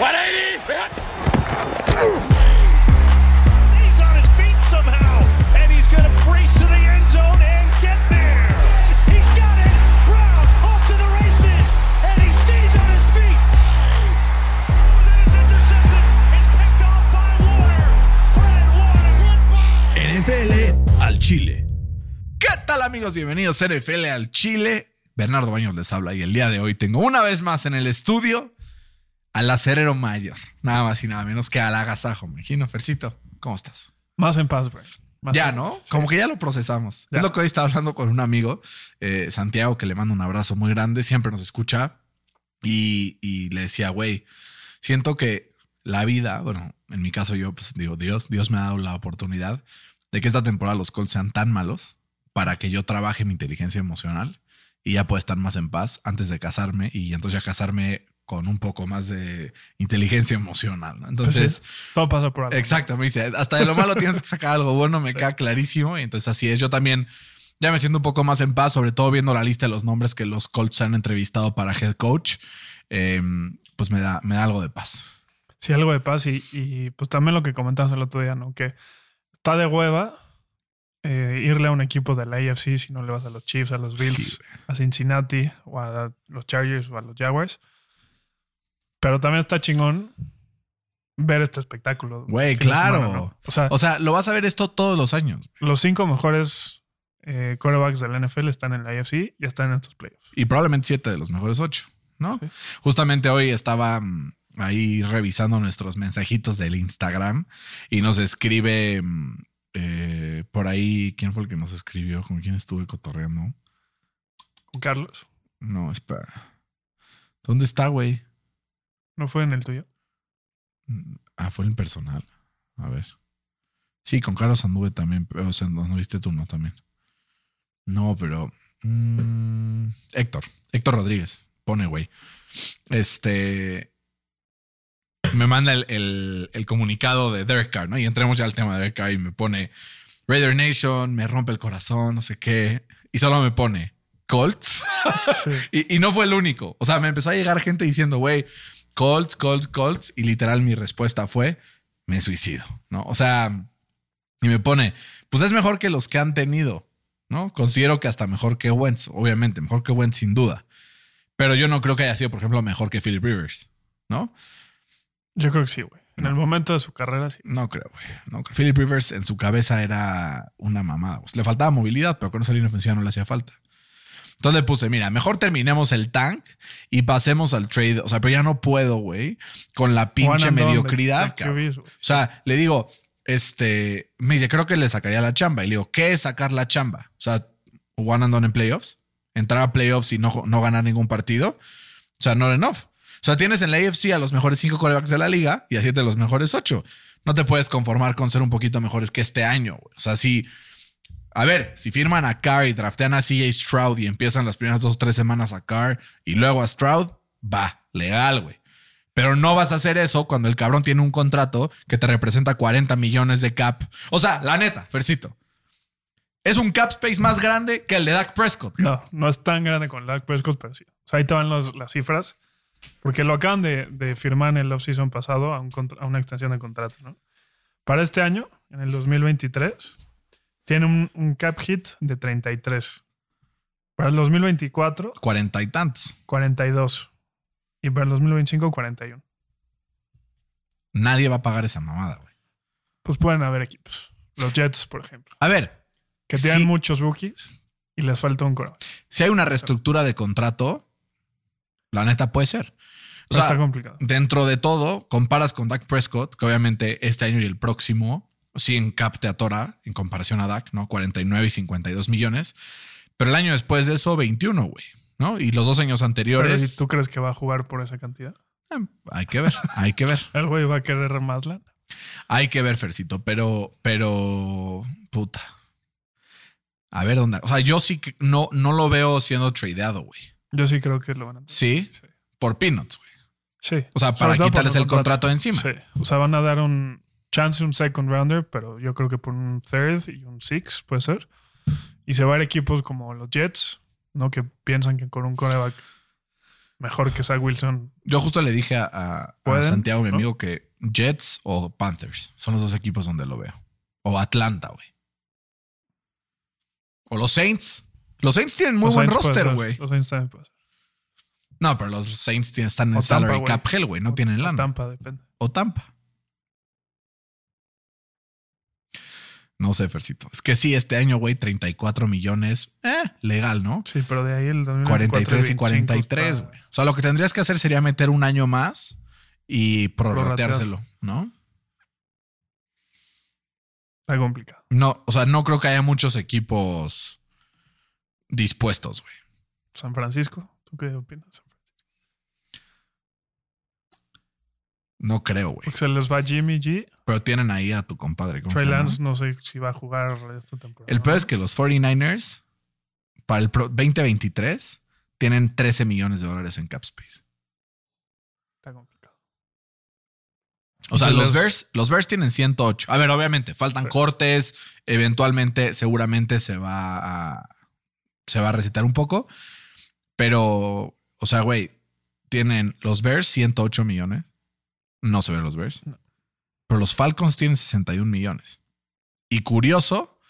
He's on his feet somehow, and he's going to brace to the end zone and get there. He's got it. Brown off to the races, and he stays on his feet. It's intercepted. It's picked off by Warner. Fred Warner. NFL al Chile. ¿Qué tal amigos? Bienvenidos a NFL al Chile. Bernardo Baños les habla y el día de hoy tengo una vez más en el estudio al acerero mayor. Nada más y nada menos que al agasajo, me imagino. Fercito, ¿cómo estás? Más en paz, güey. Más Ya, ¿no? Como que ya lo procesamos. Ya. Es lo que hoy estaba hablando con un amigo, eh, Santiago, que le mando un abrazo muy grande, siempre nos escucha. Y, y le decía, güey, siento que la vida, bueno, en mi caso yo, pues digo, Dios, Dios me ha dado la oportunidad de que esta temporada los Colts sean tan malos para que yo trabaje mi inteligencia emocional y ya pueda estar más en paz antes de casarme y entonces ya casarme con un poco más de inteligencia emocional. ¿no? Pues Entonces, sí, todo pasa por algo. Exacto, me dice, hasta de lo malo tienes que sacar algo bueno, me queda clarísimo. Y entonces así es. Yo también ya me siento un poco más en paz, sobre todo viendo la lista de los nombres que los Colts han entrevistado para head coach. Eh, pues me da, me da algo de paz. Sí, algo de paz y, y, pues también lo que comentabas el otro día, ¿no? Que está de hueva eh, irle a un equipo de la AFC si no le vas a los Chiefs, a los Bills, Sí, a Cincinnati o a los Chargers o a los Jaguars. Pero también está chingón ver este espectáculo. Güey, claro. semana, ¿no? O sea, O sea, lo vas a ver esto todos los años. los cinco mejores eh, quarterbacks de la NFL están en la AFC y están en estos playoffs. Y probablemente siete de los mejores ocho, ¿no? Sí. Justamente hoy estaba mm, ahí revisando nuestros mensajitos del Instagram y nos escribe mm, eh, por ahí, ¿quién fue el que nos escribió? ¿Con quién estuve cotorreando? Con Carlos. No, espera. ¿Dónde está, güey? ¿No fue en el tuyo? Ah, fue en personal. A ver. Sí, con Carlos anduve también. O sea, no, no viste tú, no, también. No, pero. mm, Héctor. Héctor Rodríguez. Pone, güey. Este. Me manda el, el- el comunicado de Derek Carr, ¿no? Y entremos ya al tema de Derek Carr y me pone Raider Nation, me rompe el corazón, no sé qué. Y solo me pone Colts. Sí. Y, y no fue el único. O sea, me empezó a llegar gente diciendo, güey, Colts, Colts, Colts. Y literal mi respuesta fue, me suicido, ¿no? O sea, y me pone, pues es mejor que los que han tenido, ¿no? Considero que hasta mejor que Wentz, obviamente, mejor que Wentz sin duda. Pero yo no creo que haya sido, por ejemplo, mejor que Philip Rivers, ¿no? Yo creo que sí, güey. En No. el momento de su carrera, sí. No creo, güey. No creo. Philip Rivers en su cabeza era una mamada. Le faltaba movilidad, pero con esa línea ofensiva no le hacía falta. Entonces le puse, mira, mejor terminemos el tank y pasemos al trade. O sea, pero ya no puedo, güey, con la pinche mediocridad, cabrón. O sea, le digo, este, me dice, creo que le sacaría la chamba. Y le digo, ¿qué es sacar la chamba? O sea, one and done en playoffs, entrar a playoffs y no, no ganar ningún partido. O sea, not enough. O sea, tienes en la AFC a los mejores cinco corebacks de la liga y a siete de los mejores ocho. No te puedes conformar con ser un poquito mejores que este año. güey. O sea, si, a ver, si firman a Carr y draftean a CJ Stroud y empiezan las primeras dos o tres semanas a Carr y luego a Stroud, va, legal, güey. Pero no vas a hacer eso cuando el cabrón tiene un contrato que te representa 40 millones de cap. O sea, la neta, Fercito. Es un cap space más grande que el de Dak Prescott. No, no es tan grande con Dak Prescott, pero sí. O sea, ahí te van las cifras. Porque lo acaban de, firmar en el offseason pasado a, a una extensión de contrato, ¿no? Para este año, en el 2023, tiene un, un cap hit de 33. Para el 2024, Cuarenta y tantos. 42. Y para el 2025, 41. Nadie va a pagar esa mamada, güey. Pues pueden haber equipos. Los Jets, por ejemplo, A ver, que tienen muchos rookies y les falta un coreback. si hay una reestructura de contrato, la neta puede ser. O sea, está complicado. dentro de todo, comparas con Dak Prescott, que obviamente este año y el próximo, sí en cap te atora en comparación a Dak, ¿no? 49 y 52 millones. Pero el año después de eso, 21, güey, ¿no? Y los dos años anteriores, ¿y tú crees que va a jugar por esa cantidad? eh, hay que ver, hay que ver. El güey va a querer más lana. Hay que ver, Fercito, pero, pero, puta. A ver dónde. O sea, yo sí que no, no lo veo siendo tradeado, güey. Yo sí creo que lo van a. Sí, Sí. por peanuts, güey. Sí. O sea, para quitarles el contrato de encima. Sí. O sea, van a dar un chance, un second rounder, pero yo creo que por un third y un six puede ser. Y se va a ir equipos como los Jets, ¿no? Que piensan que con un coreback Mejor que Zach Wilson. Yo justo le dije a. Santiago, mi ¿No? amigo, que Jets o Panthers son los dos equipos donde lo veo. O Atlanta, güey. O los Saints. Los Saints tienen muy Los buen Saints roster, güey. Los Saints también puede ser. No, pero los Saints están en O salary cap hell, güey. No O- tienen o lana. Tampa, depende. O Tampa. No sé, Fercito. Es que sí, este año, güey, 34 millones. Eh, legal, ¿no? Sí, pero de ahí el 2024 43 y 25 43, está- güey. O sea, lo que tendrías que hacer sería meter un año más y prorrateárselo, ¿no? Está complicado. No, o sea, no creo que haya muchos equipos dispuestos, güey. San Francisco, ¿tú qué opinas? San Francisco? No creo, güey. Porque se les va Jimmy G. Pero tienen ahí a tu compadre. ¿cómo se Trey? Lance no sé si va a jugar esta temporada. El peor es que los 49ers, para el pro- 2023, tienen 13 millones de dólares en cap space. Está complicado. O sea, Se los Bears, los Bears tienen 108. A ver, obviamente, faltan Sí. cortes. Eventualmente, seguramente se va a. Se va a recitar un poco. Pero, o sea, güey, tienen los Bears 108 millones. No se ven los Bears. No. Pero los Falcons tienen 61 millones. Y curioso,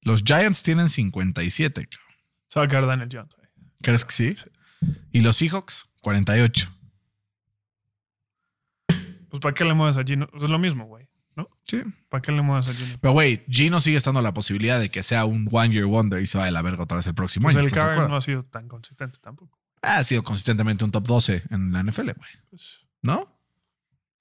los Giants tienen 57. cabrón. Se va a quedar Daniel Jones. ¿Crees que sí? Y los Seahawks, 48. Pues ¿para qué le mueves a Gino? Pues es lo mismo, güey. ¿No? Sí. ¿Para qué le mueves a Gino? Pero, güey, Gino sigue estando la posibilidad de que sea un one year wonder y se vaya a la verga otra vez el próximo Pues año. el ¿estás de Carr no ha sido tan consistente tampoco. Ha sido consistentemente un top 12 en la NFL, güey. Pues, ¿No?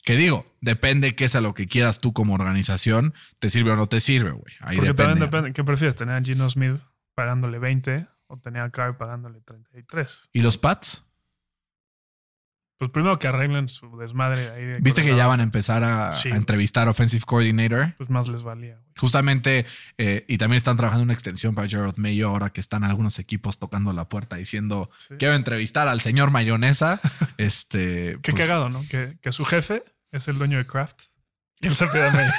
Que digo, depende qué es a lo que quieras tú como organización, te sirve o no te sirve, güey. Ahí porque depende. depende. ¿Qué prefieres? ¿Tener a Gino Smith pagándole 20 o tener a Carr pagándole 33? ¿Y los Pats? Pues primero que arreglen su desmadre ahí. de ¿Viste que ya van a empezar a, Sí. a entrevistar Offensive Coordinator? Pues más les valía, güey. Justamente, eh, y también están trabajando una extensión para Gerard Mayo ahora que están algunos equipos tocando la puerta diciendo, Sí. quiero entrevistar al señor Mayonesa. este, Qué pues, cagado, ¿no? Que, que su jefe es el dueño de Kraft. Y él se pide medio.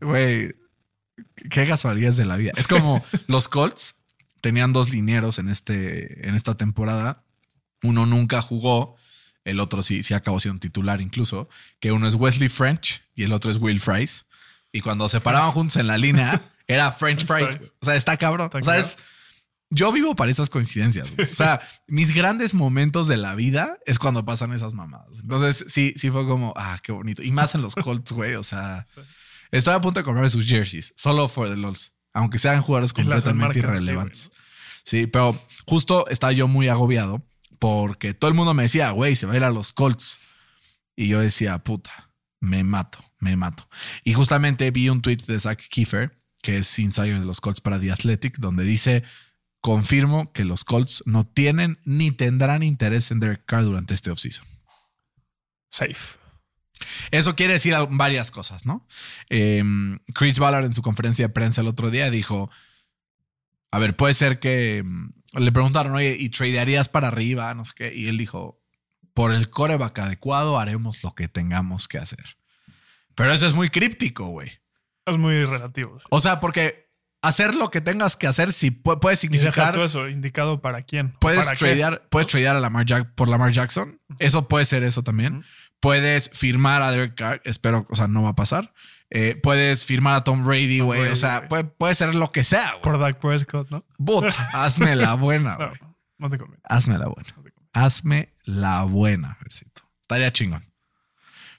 Güey, qué casualidades de la vida. Es como los Colts tenían dos linieros en, este, en esta temporada. Uno nunca jugó, el otro sí, sí acabó siendo titular incluso, que uno es Wesley French y el otro es Will Fries. Y cuando se paraban juntos en la línea, era French Fries. O sea, está cabrón. O sea, es, yo vivo para esas coincidencias. güey. O sea, mis grandes momentos de la vida es cuando pasan esas mamadas. Entonces, sí, sí fue como, ah, qué bonito. Y más en los Colts, güey. O sea, estoy a punto de comprarme sus jerseys, solo for the LOLs, aunque sean jugadores completamente irrelevantes. Sí, pero justo estaba yo muy agobiado porque todo el mundo me decía, güey, se va a ir a los Colts. Y yo decía, puta, me mato, me mato. Y justamente vi un tweet de Zach Kiefer, que es insider de los Colts para The Athletic, donde dice, confirmo que los Colts no tienen ni tendrán interés en Derek Carr durante este offseason. Safe. Eso quiere decir varias cosas, ¿no? Eh, Chris Ballard en su conferencia de prensa el otro día dijo, a ver, puede ser que mm, le preguntaron, oye, ¿y tradearías para arriba? No sé qué. Y él dijo, por el coreback adecuado haremos lo que tengamos que hacer. Pero eso es muy críptico, güey. Es muy relativo. sí. O sea, porque hacer lo que tengas que hacer sí puede, significar... todo eso indicado para quién. Puedes para tradear, puedes tradear a Lamar Jack por Lamar Jackson. Eso puede ser eso también. Puedes firmar a Derek Carr. Espero, o sea, no va a pasar. Eh, puedes firmar a Tom Brady, güey. O sea, puede, puede ser lo que sea, güey. Por Dak Prescott, ¿no? But, hazme la buena, No, güey. no te conviene. Hazme la buena. no. Hazme la buena, Versito. Estaría chingón.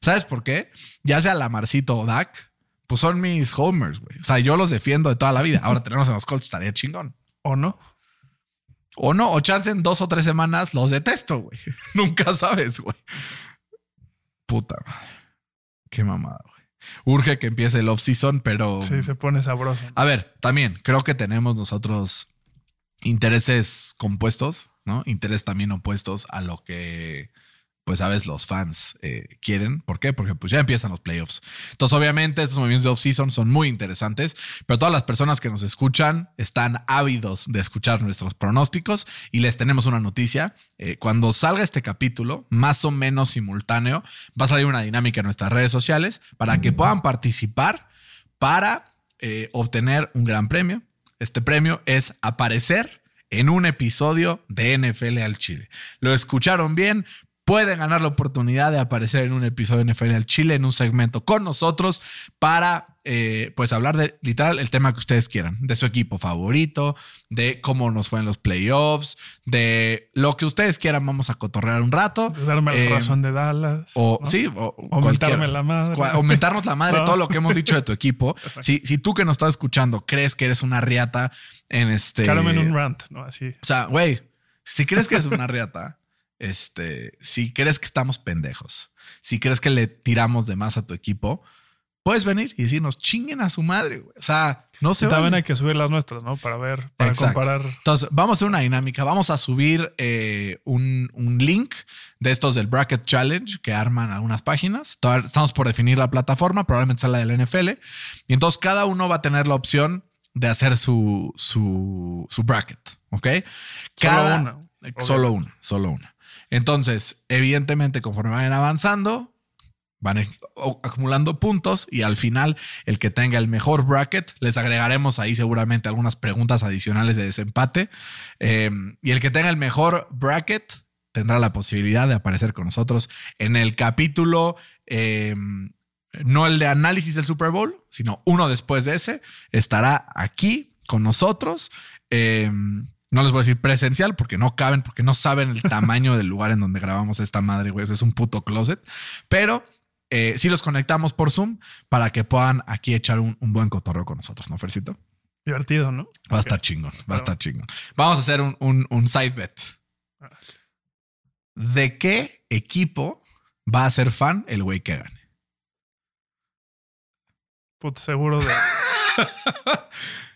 ¿Sabes por qué? Ya sea Lamarcito o Dak, pues son mis homers, güey. O sea, yo los defiendo de toda la vida. Ahora tenemos en los Colts, estaría chingón. ¿O no? O no, o chance en dos o tres semanas los detesto, güey. Nunca sabes, güey. Puta madre. Qué mamada, güey. Urge que empiece el off-season, pero. Sí, se pone sabroso. A ver, también creo que tenemos nosotros intereses compuestos, ¿no? Intereses también opuestos a lo que, pues, sabes, los fans eh, quieren. ¿Por qué? Porque pues ya empiezan los playoffs. Entonces, obviamente, estos movimientos de off-season son muy interesantes, pero todas las personas que nos escuchan están ávidos de escuchar nuestros pronósticos y les tenemos una noticia. Eh, cuando salga este capítulo, más o menos simultáneo, va a salir una dinámica en nuestras redes sociales para que puedan participar para eh, obtener un gran premio. Este premio es aparecer en un episodio de NFL al Chile. Lo escucharon bien. Pueden ganar la oportunidad de aparecer en un episodio de NFL al Chile, en un segmento con nosotros para eh, pues hablar de literal el tema que ustedes quieran, de su equipo favorito, de cómo nos fue en los playoffs, de lo que ustedes quieran. Vamos a cotorrear un rato. Darme Eh, la razón de Dallas. O ¿no? sí, o, Aumentarme la madre. Aumentarnos la madre, No. todo lo que hemos dicho de tu equipo. Si, si tú que nos estás escuchando crees que eres una riata en este. Carmen un rant, ¿no? Así. O sea, güey, si crees que eres una riata, este, si crees que estamos pendejos, si crees que le tiramos de más a tu equipo, puedes venir y decirnos chinguen a su madre, güey. O sea, no se También hay que subir las nuestras, ¿no? Para ver, para Exacto. comparar. Entonces, vamos a hacer una dinámica. Vamos a subir eh, un, un link de estos del Bracket Challenge que arman algunas páginas. Todavía Estamos por definir la plataforma, probablemente sea la del NFL. Y entonces cada uno va a tener la opción de hacer su, su, su bracket. ¿Ok? Cada, una. eh, Solo una, solo una. Entonces, evidentemente, conforme vayan avanzando, van acumulando puntos y al final, el que tenga el mejor bracket, les agregaremos ahí seguramente algunas preguntas adicionales de desempate. Eh, y el que tenga el mejor bracket tendrá la posibilidad de aparecer con nosotros en el capítulo. eh, no el de análisis del Super Bowl, sino uno después de ese, estará aquí con nosotros. Eh, no les voy a decir presencial porque no caben, porque no saben el tamaño del lugar en donde grabamos esta madre, güey. Es un puto closet. Pero eh, sí los conectamos por Zoom para que puedan aquí echar un, un buen cotorreo con nosotros, ¿no, Fercito? Divertido, ¿no? Va a estar chingón, va a estar chingón. Vamos a hacer un, un, un side bet. ¿De qué equipo va a ser fan el güey que gane? Puto seguro de.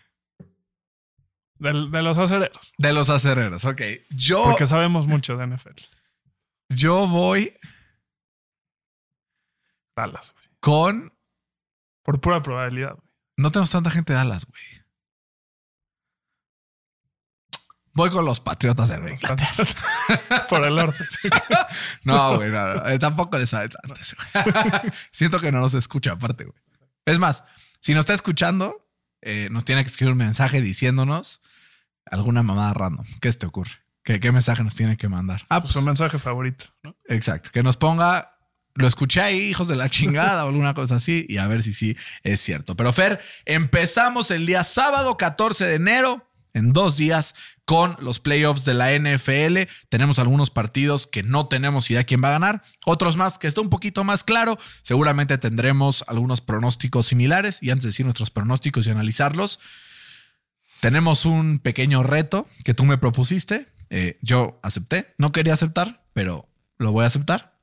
Del- de los acereros. De los acereros, ok. Yo, Porque sabemos mucho de NFL. yo voy Dallas, güey. con. Por pura probabilidad, güey. No tenemos tanta gente de Dallas, güey. Voy con los Patriotas de Inglaterra. Por el norte. No, güey, no, no, eh, tampoco le sabe tanto. ese güey. Siento que no nos escucha aparte, güey. Es más, si nos está escuchando, eh, nos tiene que escribir un mensaje diciéndonos alguna mamada random. ¿Qué se te ocurre? ¿Qué, qué mensaje nos tiene que mandar? Ah, pues, Su mensaje favorito, ¿no? exacto. Que nos ponga, lo escuché ahí, hijos de la chingada o alguna cosa así, y a ver si sí es cierto. Pero Fer, empezamos el día sábado 14 de enero. En dos días con los playoffs de la NFL. Tenemos algunos partidos que no tenemos idea quién va a ganar. Otros más que está un poquito más claro. Seguramente tendremos algunos pronósticos similares. Y antes de decir nuestros pronósticos y analizarlos, tenemos un pequeño reto que tú me propusiste. Eh, yo acepté. No quería aceptar, pero lo voy a aceptar.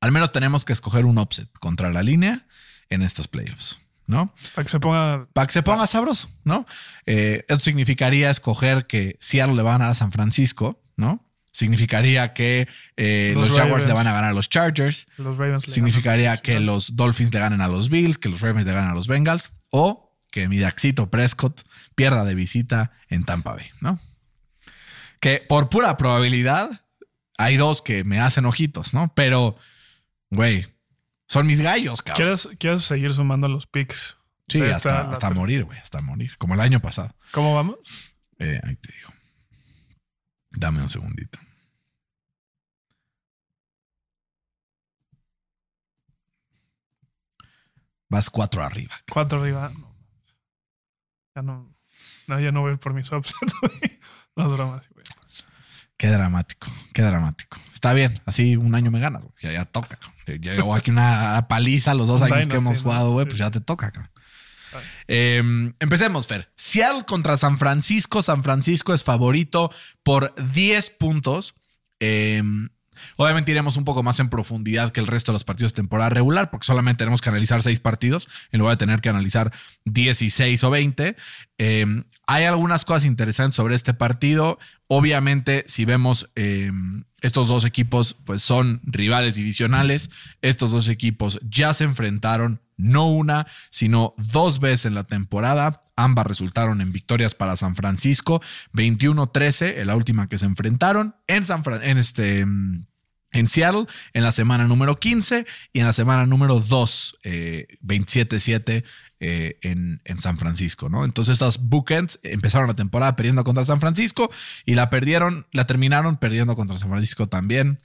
Al menos tenemos que escoger un offset contra la línea en estos playoffs, ¿no? Para que se ponga. Para que se ponga sabroso, ¿no? Eh, eso significaría escoger que Seattle le va a ganar a San Francisco, ¿no? Significaría que eh, los, Los Jaguars le van a ganar a los Chargers. Los Ravens le Significaría ganan. que los Dolphins le ganen a los Bills, que los Ravens le ganen a los Bengals. O que mi Daxito Prescott pierda de visita en Tampa Bay, ¿no? Que por pura probabilidad hay dos que me hacen ojitos, ¿no? Pero, güey, son mis gallos, cabrón. ¿Quieres, ¿Quieres seguir sumando los picks? Sí, hasta, morir, güey, hasta morir. Como el año pasado. ¿Cómo vamos? Eh, ahí te digo. Dame un segundito. Vas cuatro arriba. Cuatro arriba. Ya no. No, ya no voy a ir por mis upsets, güey. No es broma. sí, güey. Qué dramático, qué dramático. Está bien, así un año me ganas, güey. Ya, ya toca. cabrón. Ya llevo aquí una paliza los dos años que hemos jugado, güey, pues ya te toca, cabrón. Vale. Eh, empecemos, Fer. Seattle contra San Francisco. San Francisco es favorito por 10 puntos. Eh, obviamente iremos un poco más en profundidad que el resto de los partidos de temporada regular, porque solamente tenemos que analizar 6 partidos en lugar de tener que analizar 16 o 20. Eh, hay algunas cosas interesantes sobre este partido. Obviamente, si vemos eh, estos dos equipos, pues son rivales divisionales. Estos dos equipos ya se enfrentaron no una, sino dos veces en la temporada. Ambas resultaron en victorias para San Francisco, 21-13, en la última que se enfrentaron en San Fran- en este en Seattle en la semana número 15 y en la semana número 2, eh, 27-7 eh, en, en San Francisco, ¿no? Entonces estos bookends empezaron la temporada perdiendo contra San Francisco y la perdieron, la terminaron perdiendo contra San Francisco también.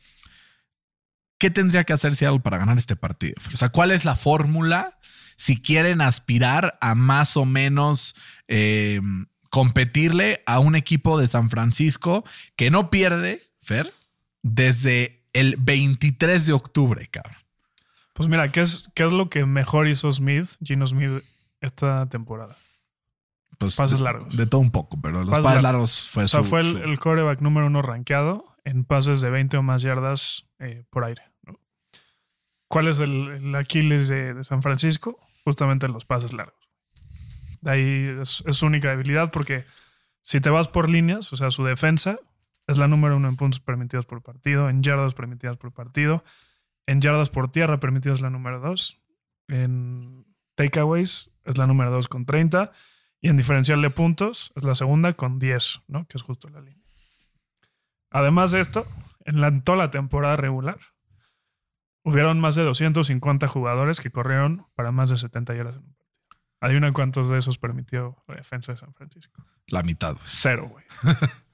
¿Qué tendría que hacer Seattle para ganar este partido? O sea, ¿cuál es la fórmula si quieren aspirar a más o menos eh, competirle a un equipo de San Francisco que no pierde, Fer, desde el 23 de octubre, cabrón? Pues mira, ¿qué es, ¿qué es lo que mejor hizo Smith, Gino Smith, esta temporada? Pues Pases de- largos. De todo un poco, pero los Pases pases lar- largos fue O sea, su- fue el, su- el quarterback número uno rankeado en pases de 20 o más yardas eh, por aire. ¿no? ¿Cuál es el, el Aquiles de, de San Francisco? Justamente los pases largos. De ahí es, es su única debilidad porque si te vas por líneas, o sea, su defensa es la número uno en puntos permitidos por partido, en yardas permitidas por partido, en yardas por tierra permitidos es la número dos, en takeaways es la número dos con 30 y en diferencial de puntos es la segunda con 10, ¿no? Que es justo la línea. Además de esto, en, la, en toda la temporada regular, hubieron más de 250 jugadores que corrieron para más de 70 yardas en un partido. Adivina cuántos de esos permitió la defensa de San Francisco. la mitad. Cero, güey.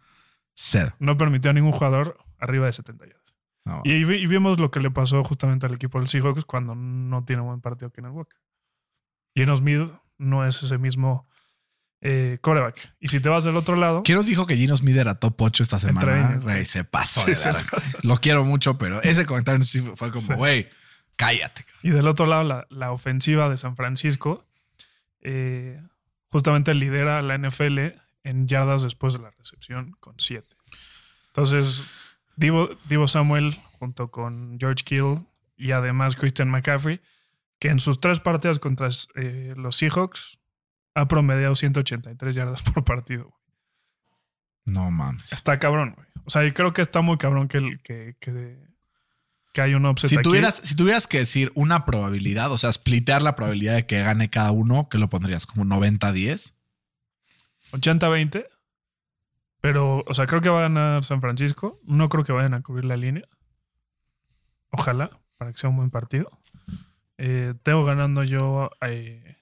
Cero. No permitió a ningún jugador arriba de 70 yardas. No. Y, y vimos lo que le pasó justamente al equipo del Seahawks cuando no tiene un buen partido Kenneth Walker. Geno Smith no es ese mismo eh, coreback. Y si te vas del otro lado, ¿Quién nos dijo que Gino Smith era top 8 esta semana? Güey, se pasó Sí, de se verga. pasó. Lo quiero mucho, pero ese comentario sí fue como, Sí. güey, cállate. cabrón. y del otro lado la, la ofensiva de San Francisco, eh, justamente lidera la NFL en yardas después de la recepción con 7. Entonces, Divo, Divo Samuel junto con George Kittle y además Christian McCaffrey, que en sus tres partidas contra eh, los Seahawks ha promediado 183 yardas por partido. güey. No mames. Está cabrón, güey. O sea, y creo que está muy cabrón que, que, que, que hay un upset Si aquí. tuvieras, si tuvieras que decir una probabilidad, o sea, splitear la probabilidad de que gane cada uno, ¿qué lo pondrías? ¿Como 90-10? 80-20. Pero, o sea, creo que va a ganar San Francisco. No creo que vayan a cubrir la línea. Ojalá, para que sea un buen partido. Eh, tengo ganando yo eh,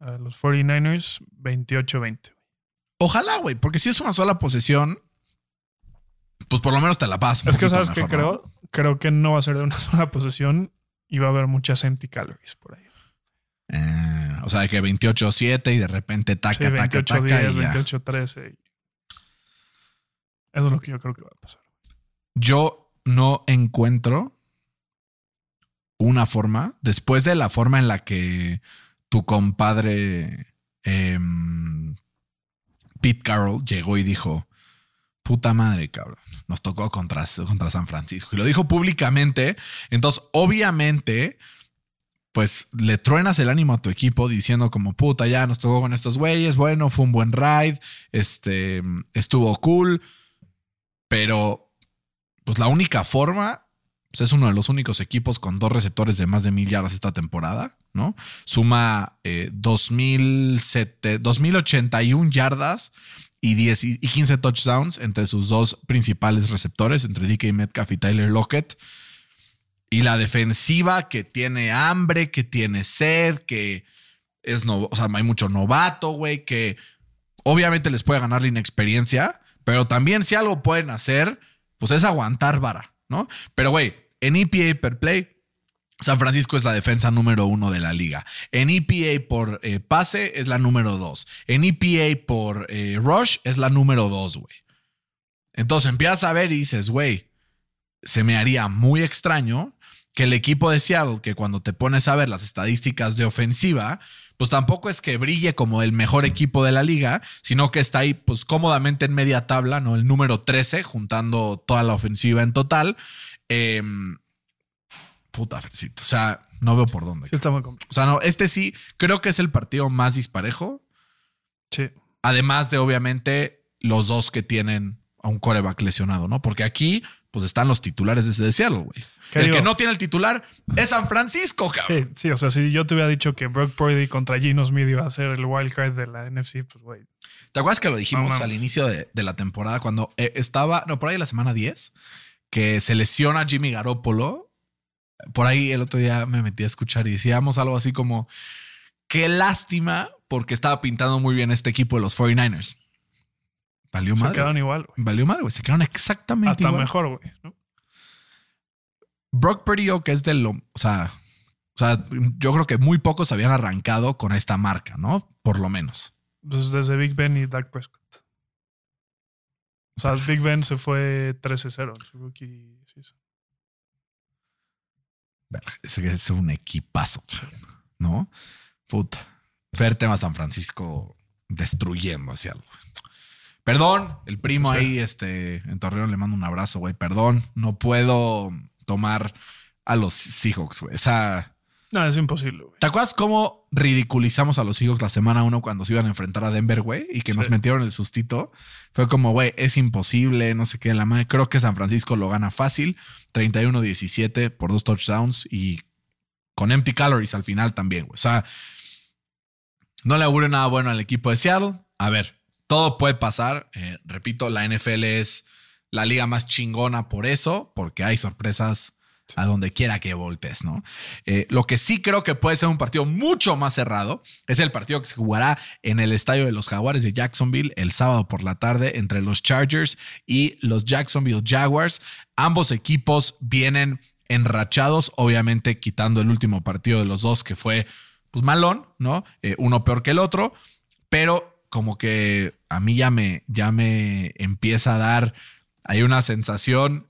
a los 49ers 28-20. Ojalá, güey, porque si es una sola posesión, pues por lo menos te la un Es que, ¿sabes ¿no? creo? Creo que no va a ser de una sola posesión y va a haber muchas empty calories por ahí. Eh, o sea, de que 28-7 y de repente taca, Sí, taca, taca 28-10, y ya. 28-13. Eso es lo que yo creo que va a pasar. Yo no encuentro una forma, después de la forma en la que tu compadre em, Pete Carroll llegó y dijo, puta madre, cabrón, nos tocó contra, contra San Francisco. Y lo dijo públicamente. Entonces, obviamente, pues le truenas el ánimo a tu equipo diciendo como, puta, ya nos tocó con estos güeyes, bueno, fue un buen ride, este, estuvo cool, pero pues la única forma pues, es uno de los únicos equipos con dos receptores de más de mil yardas esta temporada, ¿no? Suma eh, 2007 2081 yardas y, 10 y y 15 touchdowns entre sus dos principales receptores, entre DK Metcalf y Tyler Lockett. Y la defensiva que tiene hambre, que tiene sed, que es no, o sea, hay mucho novato, güey, que obviamente les puede ganar la inexperiencia, pero también si algo pueden hacer, pues es aguantar vara, ¿no? Pero, güey, en EPA per play, San Francisco es la defensa número uno de la liga. En EPA por eh, pase es la número dos. En EPA por eh, rush es la número dos, güey. Entonces empiezas a ver y dices, güey, se me haría muy extraño que el equipo de Seattle, que cuando te pones a ver las estadísticas de ofensiva, pues tampoco es que brille como el mejor equipo de la liga, sino que está ahí pues cómodamente en media tabla, ¿no? El número 13, juntando toda la ofensiva en total. Eh, puta, Fercito. O sea, no veo por dónde. Sí, está muy. O sea, no, este sí, creo que es el partido más disparejo. Sí. Además de, obviamente, los dos que tienen a un coreback lesionado, ¿no? Porque aquí, pues están los titulares de Seattle, güey. ¿Qué El digo? que no tiene el titular es San Francisco, cabrón. Sí, sí, o sea, si yo te hubiera dicho que Brock Purdy contra Gino Smith iba a ser el wildcard de la NFC, pues güey. ¿Te acuerdas que lo dijimos No, al inicio de, de la temporada cuando eh, estaba, no, por ahí la semana 10, que se lesiona Jimmy Garoppolo? Por ahí el otro día me metí a escuchar y decíamos algo así como Qué lástima porque estaba pintando muy bien este equipo de los 49ers. Valió Se madre. quedaron igual, güey. Valió madre, güey. Se quedaron exactamente Hasta igual. mejor, güey. ¿no? Brock Purdy, que es de lo. O sea, o sea, yo creo que muy pocos habían arrancado con esta marca, ¿no? Por lo menos. Pues desde Big Ben y Dak Prescott. O sea, Big Ben se fue 13-0 en su rookie season. Ese es un equipazo, ¿no? Puta. Fer tema San Francisco destruyendo hacia algo. Perdón, el primo Sí. ahí, este, en Torreón le mando un abrazo, güey. Perdón, no puedo tomar a los Seahawks, güey. O sea, No, es imposible, güey. ¿te acuerdas cómo ridiculizamos a los Seahawks la semana uno cuando se iban a enfrentar a Denver, güey? Y que nos metieron el sustito. Fue como, güey, es imposible, no sé qué, la madre. Creo que San Francisco lo gana fácil, 31-17 por dos touchdowns y con empty calories al final también, güey. O sea, no le auguro nada bueno al equipo de Seattle. A ver, todo puede pasar. Eh, repito, la NFL es la liga más chingona por eso, porque hay sorpresas a donde quiera que voltees, ¿no? Eh, lo que sí creo que puede ser un partido mucho más cerrado es el partido que se jugará en el estadio de los Jaguares de Jacksonville el sábado por la tarde entre los Chargers y los Jacksonville Jaguars. Ambos equipos vienen enrachados, obviamente quitando el último partido de los dos que fue pues malón, ¿no? Eh, uno peor que el otro, pero como que a mí ya me, ya me empieza a dar, hay una sensación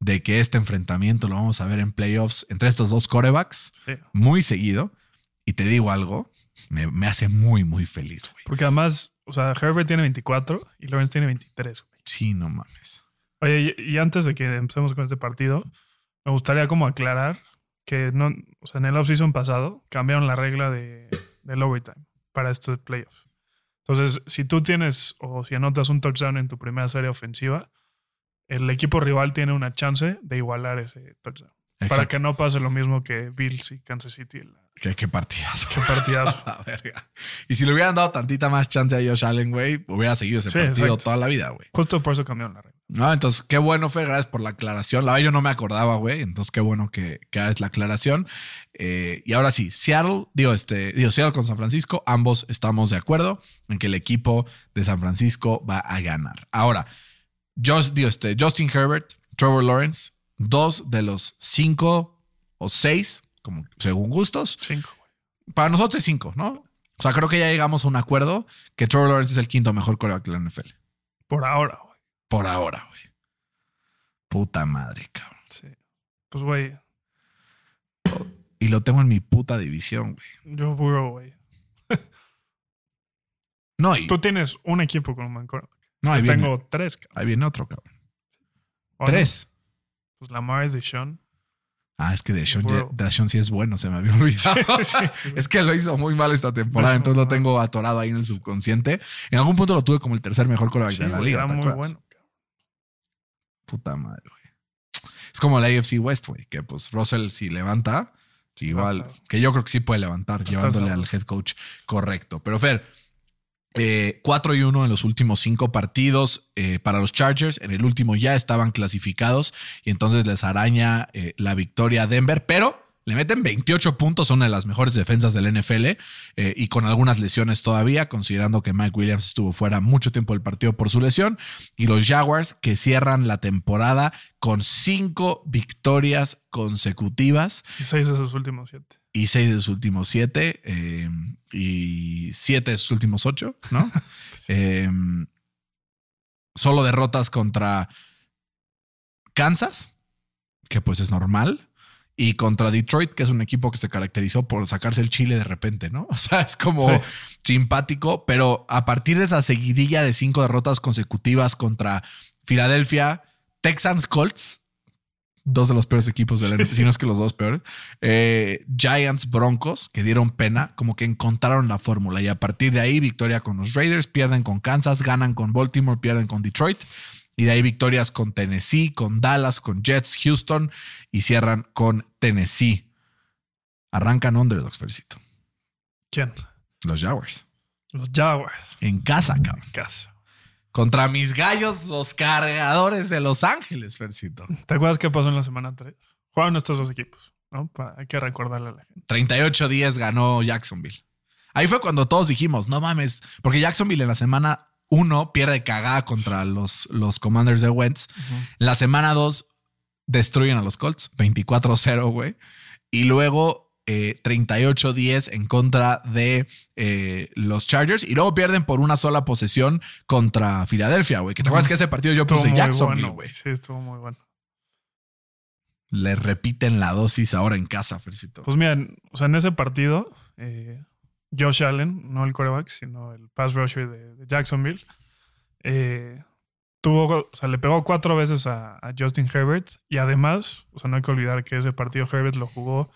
de que este enfrentamiento lo vamos a ver en playoffs entre estos dos corebacks Sí. muy seguido. Y te digo algo, me, me hace muy, muy feliz, güey. Porque además, o sea, Herbert tiene 24 y Lawrence tiene 23, güey. Sí, no mames. Oye, y, y antes de que empecemos con este partido, me gustaría como aclarar que no, o sea, en el offseason pasado cambiaron la regla de, del overtime para estos playoffs. Entonces, si tú tienes o si anotas un touchdown en tu primera serie ofensiva, el equipo rival tiene una chance de igualar ese touchdown. Para que no pase lo mismo que Bills y Kansas City. Qué, qué partidazo. Qué partidazo. La verga. Y si le hubieran dado tantita más chance a Josh Allen, güey, hubiera seguido ese Sí, partido exacto. toda la vida, güey. Justo por eso cambiaron la regla. No, entonces qué bueno, Fer, gracias por la aclaración. La verdad, yo no me acordaba, güey. Entonces, qué bueno que, que hagas la aclaración. Eh, y ahora sí, Seattle, digo, este, digo, Seattle con San Francisco, ambos estamos de acuerdo en que el equipo de San Francisco va a ganar. Ahora, Just, digo, este, Justin Herbert, Trevor Lawrence, dos de los cinco o seis, como según gustos, Cinco, güey. para nosotros es cinco, ¿no? O sea, creo que ya llegamos a un acuerdo que Trevor Lawrence es el quinto mejor coreback de la NFL. Por ahora. Por ahora, güey. Puta madre, cabrón. Sí. Pues, güey, Y lo tengo en mi puta división, güey. yo burro, güey. No, y, Tú tienes un equipo con quarterback. no ahí, Yo viene, tengo tres, cabrón. ahí viene otro, cabrón. ¿O no? Tres. Pues Lamar, Deshaun. Ah, es que Deshaun, ya-. Deshaun sí es bueno, se me había olvidado. Sí, sí. Es que lo hizo muy mal esta temporada, entonces lo tengo atorado ahí en el subconsciente. En algún punto lo tuve como el tercer mejor coreback Sí, de la liga. era ¿te muy bueno. Puta madre, güey. Es como la AFC West, güey, que pues Russell si levanta, igual, Levanta. que yo creo que sí puede levantar, llevándole al head coach correcto. Pero Fer, eh, 4 y 1 en los últimos cinco partidos eh, para los Chargers. En el último ya estaban clasificados y entonces les araña eh, la victoria a Denver, pero le meten 28 puntos, son una de las mejores defensas del NFL eh, y con algunas lesiones todavía, considerando que Mike Williams estuvo fuera mucho tiempo del partido por su lesión. Y los Jaguars que cierran la temporada con cinco victorias consecutivas Y seis de sus últimos siete. y seis de sus últimos siete eh, y siete de sus últimos ocho, ¿no? Eh, solo derrotas contra Kansas, que pues es normal, y contra Detroit, que es un equipo que se caracterizó por sacarse el chile de repente, ¿no? O sea, es como Sí. simpático, pero a partir de esa seguidilla de cinco derrotas consecutivas contra Filadelfia, Texans Colts, dos de los peores equipos del NFL, si no es que los dos peores, eh, Giants Broncos, que dieron pena, como que encontraron la fórmula y a partir de ahí victoria con los Raiders, pierden con Kansas, ganan con Baltimore, pierden con Detroit y de ahí victorias con Tennessee, con Dallas, con Jets, Houston y cierran con Tennessee. Arrancan underdogs, felicito. ¿Quién? Los Jaguars. Los Jaguars. En casa, cabrón. Casa. Contra mis gallos, los cargadores de Los Ángeles, Fercito. ¿Te acuerdas qué pasó en la semana 3? Jugaron estos dos equipos, ¿no? Hay que recordarle a la gente. 38-10 ganó Jacksonville. Ahí fue cuando todos dijimos, no mames, porque Jacksonville en la semana uno pierde cagada contra los, los Commanders de Wentz. En la semana dos destruyen a los Colts, 24-0, güey. Y luego eh, 38-10 en contra de eh, los Chargers. Y luego pierden por una sola posesión contra Filadelfia, güey. Que te acuerdas que ese partido yo Estuvo puse muy Jacksonville, bueno, güey. Sí, estuvo muy bueno. Le repiten la dosis ahora en casa, Fercito. Pues mira, o sea, en ese partido, eh, Josh Allen, no el quarterback, sino el pass rusher de, de Jacksonville, eh, tuvo, o sea, le pegó cuatro veces a, a Justin Herbert y además, o sea, no hay que olvidar que ese partido Herbert lo jugó,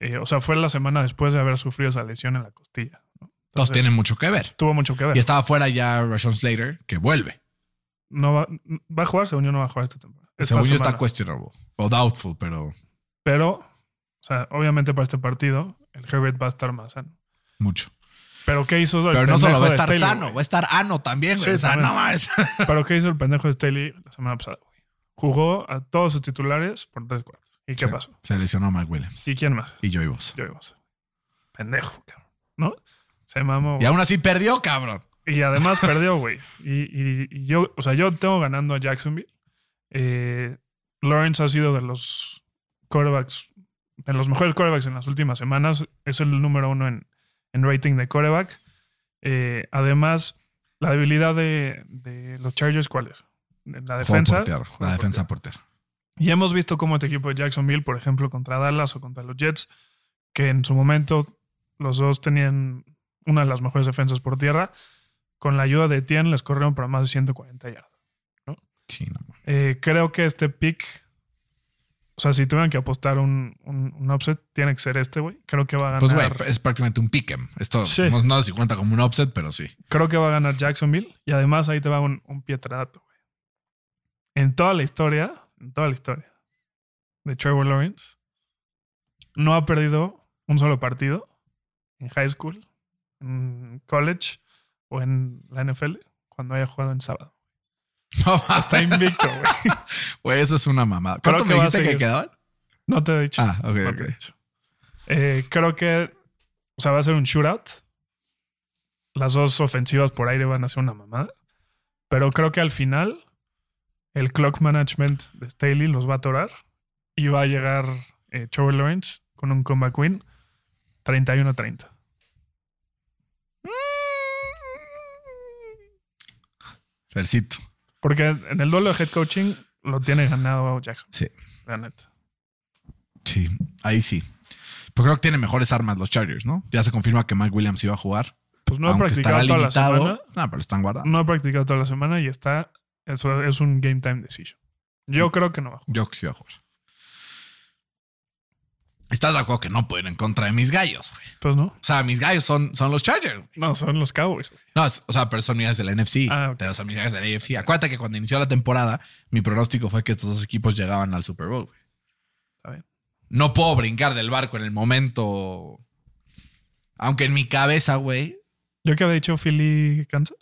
eh, o sea, fue la semana después de haber sufrido esa lesión en la costilla. ¿no? Entonces Entonces, tienen mucho que ver. tuvo mucho que ver. Y estaba fuera ya Rashawn Slater, que vuelve. No va, va a jugar, según yo no va a jugar esta temporada. esta Según yo está questionable. O doubtful, pero Pero, o sea, obviamente para este partido, el Herbert va a estar más sano. Mucho. Pero ¿qué hizo el Pero no solo va a estar Staley, sano, güey? va a estar ano también, güey. Sí, o sea, también. no mames. Pero ¿qué hizo el pendejo de Staley la semana pasada, güey? Jugó a todos sus titulares por tres cuartos. ¿Y qué Sí, pasó? Se lesionó Mike Williams. ¿Y quién más? Y Joey Bosa. Yo Bosa. Pendejo, cabrón. ¿No? Se mamó. Y aún así perdió, cabrón. Y además perdió, güey. Y, y- y yo, o sea, yo tengo ganando a Jacksonville. Eh, Lawrence ha sido de los quarterbacks, de los mejores quarterbacks en las últimas semanas. Es el número uno en, en rating de quarterback. Eh, además, la debilidad de, de los Chargers, ¿cuál es? La defensa. La por defensa tierra. por tierra. Y hemos visto cómo este equipo de Jacksonville, por ejemplo, contra Dallas o contra los Jets, que en su momento los dos tenían una de las mejores defensas por tierra, con la ayuda de Etienne les corrieron para más de 140 yardas. Sí, no. Eh, creo que este pick, o sea, si tuvieran que apostar un, un, un upset, tiene que ser este, güey. Creo que va a ganar. Pues, güey, es prácticamente un pick'em. Esto Sí. no, no sé si cuenta como un offset, pero sí. Creo que va a ganar Jacksonville. Y además ahí te va un, un pietradato, güey. En toda la historia, en toda la historia de Trevor Lawrence, no ha perdido un solo partido en high school, en college o en la NFL cuando haya jugado en sábado. No Está invicto, güey. Güey, eso es una mamada. ¿Cuánto me dijiste que quedaban? No te he dicho. Ah, ok, No dicho. Eh, creo que, o sea, va a ser un shootout. Las dos ofensivas por aire van a ser una mamada. Pero creo que al final el clock management de Staley los va a atorar y va a llegar eh, Lawrence con un comeback win 31-30. Fercito. Porque en el duelo de head coaching lo tiene ganado Jackson. Sí. La neta. Sí, ahí sí. Pero creo que tiene mejores armas los Chargers, ¿no? Ya se confirma que Mike Williams iba a jugar. Pues no ha practicado toda la semana. No, pero lo están guardando. No ha practicado toda la semana y está. Eso es un game time decision. Yo creo que no va a jugar. Yo que sí iba a jugar. ¿Estás de acuerdo que no pueden en contra de mis gallos, güey? Pues no. O sea, mis gallos son, son los Chargers. güey. No, son los Cowboys. güey. No, o sea, pero son del NFC. Ah, ok. O sea, mis gallos del AFC. Acuérdate que cuando inició la temporada, mi pronóstico fue que estos dos equipos llegaban al Super Bowl. güey. Está bien. No puedo brincar del barco en el momento. Aunque en mi cabeza, güey, Yo que había dicho Philly, Kansas.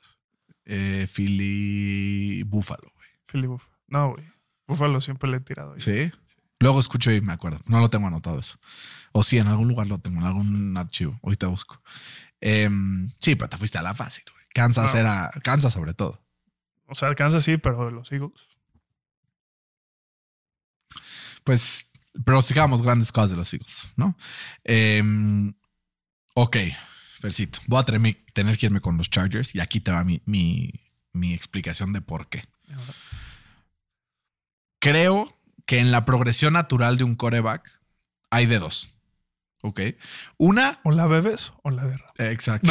eh, Philly Buffalo, güey. Philly Buffalo. No, güey. Buffalo siempre le he tirado. ahí. Sí. Luego escucho y me acuerdo. No lo tengo anotado eso. O sí, en algún lugar lo tengo, en algún archivo. Ahorita busco. Em, sí, pero te fuiste a la fácil, güey. Kansas No. era. Kansas sobre todo. O sea, Kansas sí, pero los Eagles. Pues pronosticábamos grandes cosas de los Eagles, ¿no? Em, ok, Fercito. Voy a tener que irme con los Chargers y aquí te va mi, mi, mi explicación de por qué. Creo que en la progresión natural de un coreback hay de dos. Ok. Una. O la bebes o la derramas. Exacto.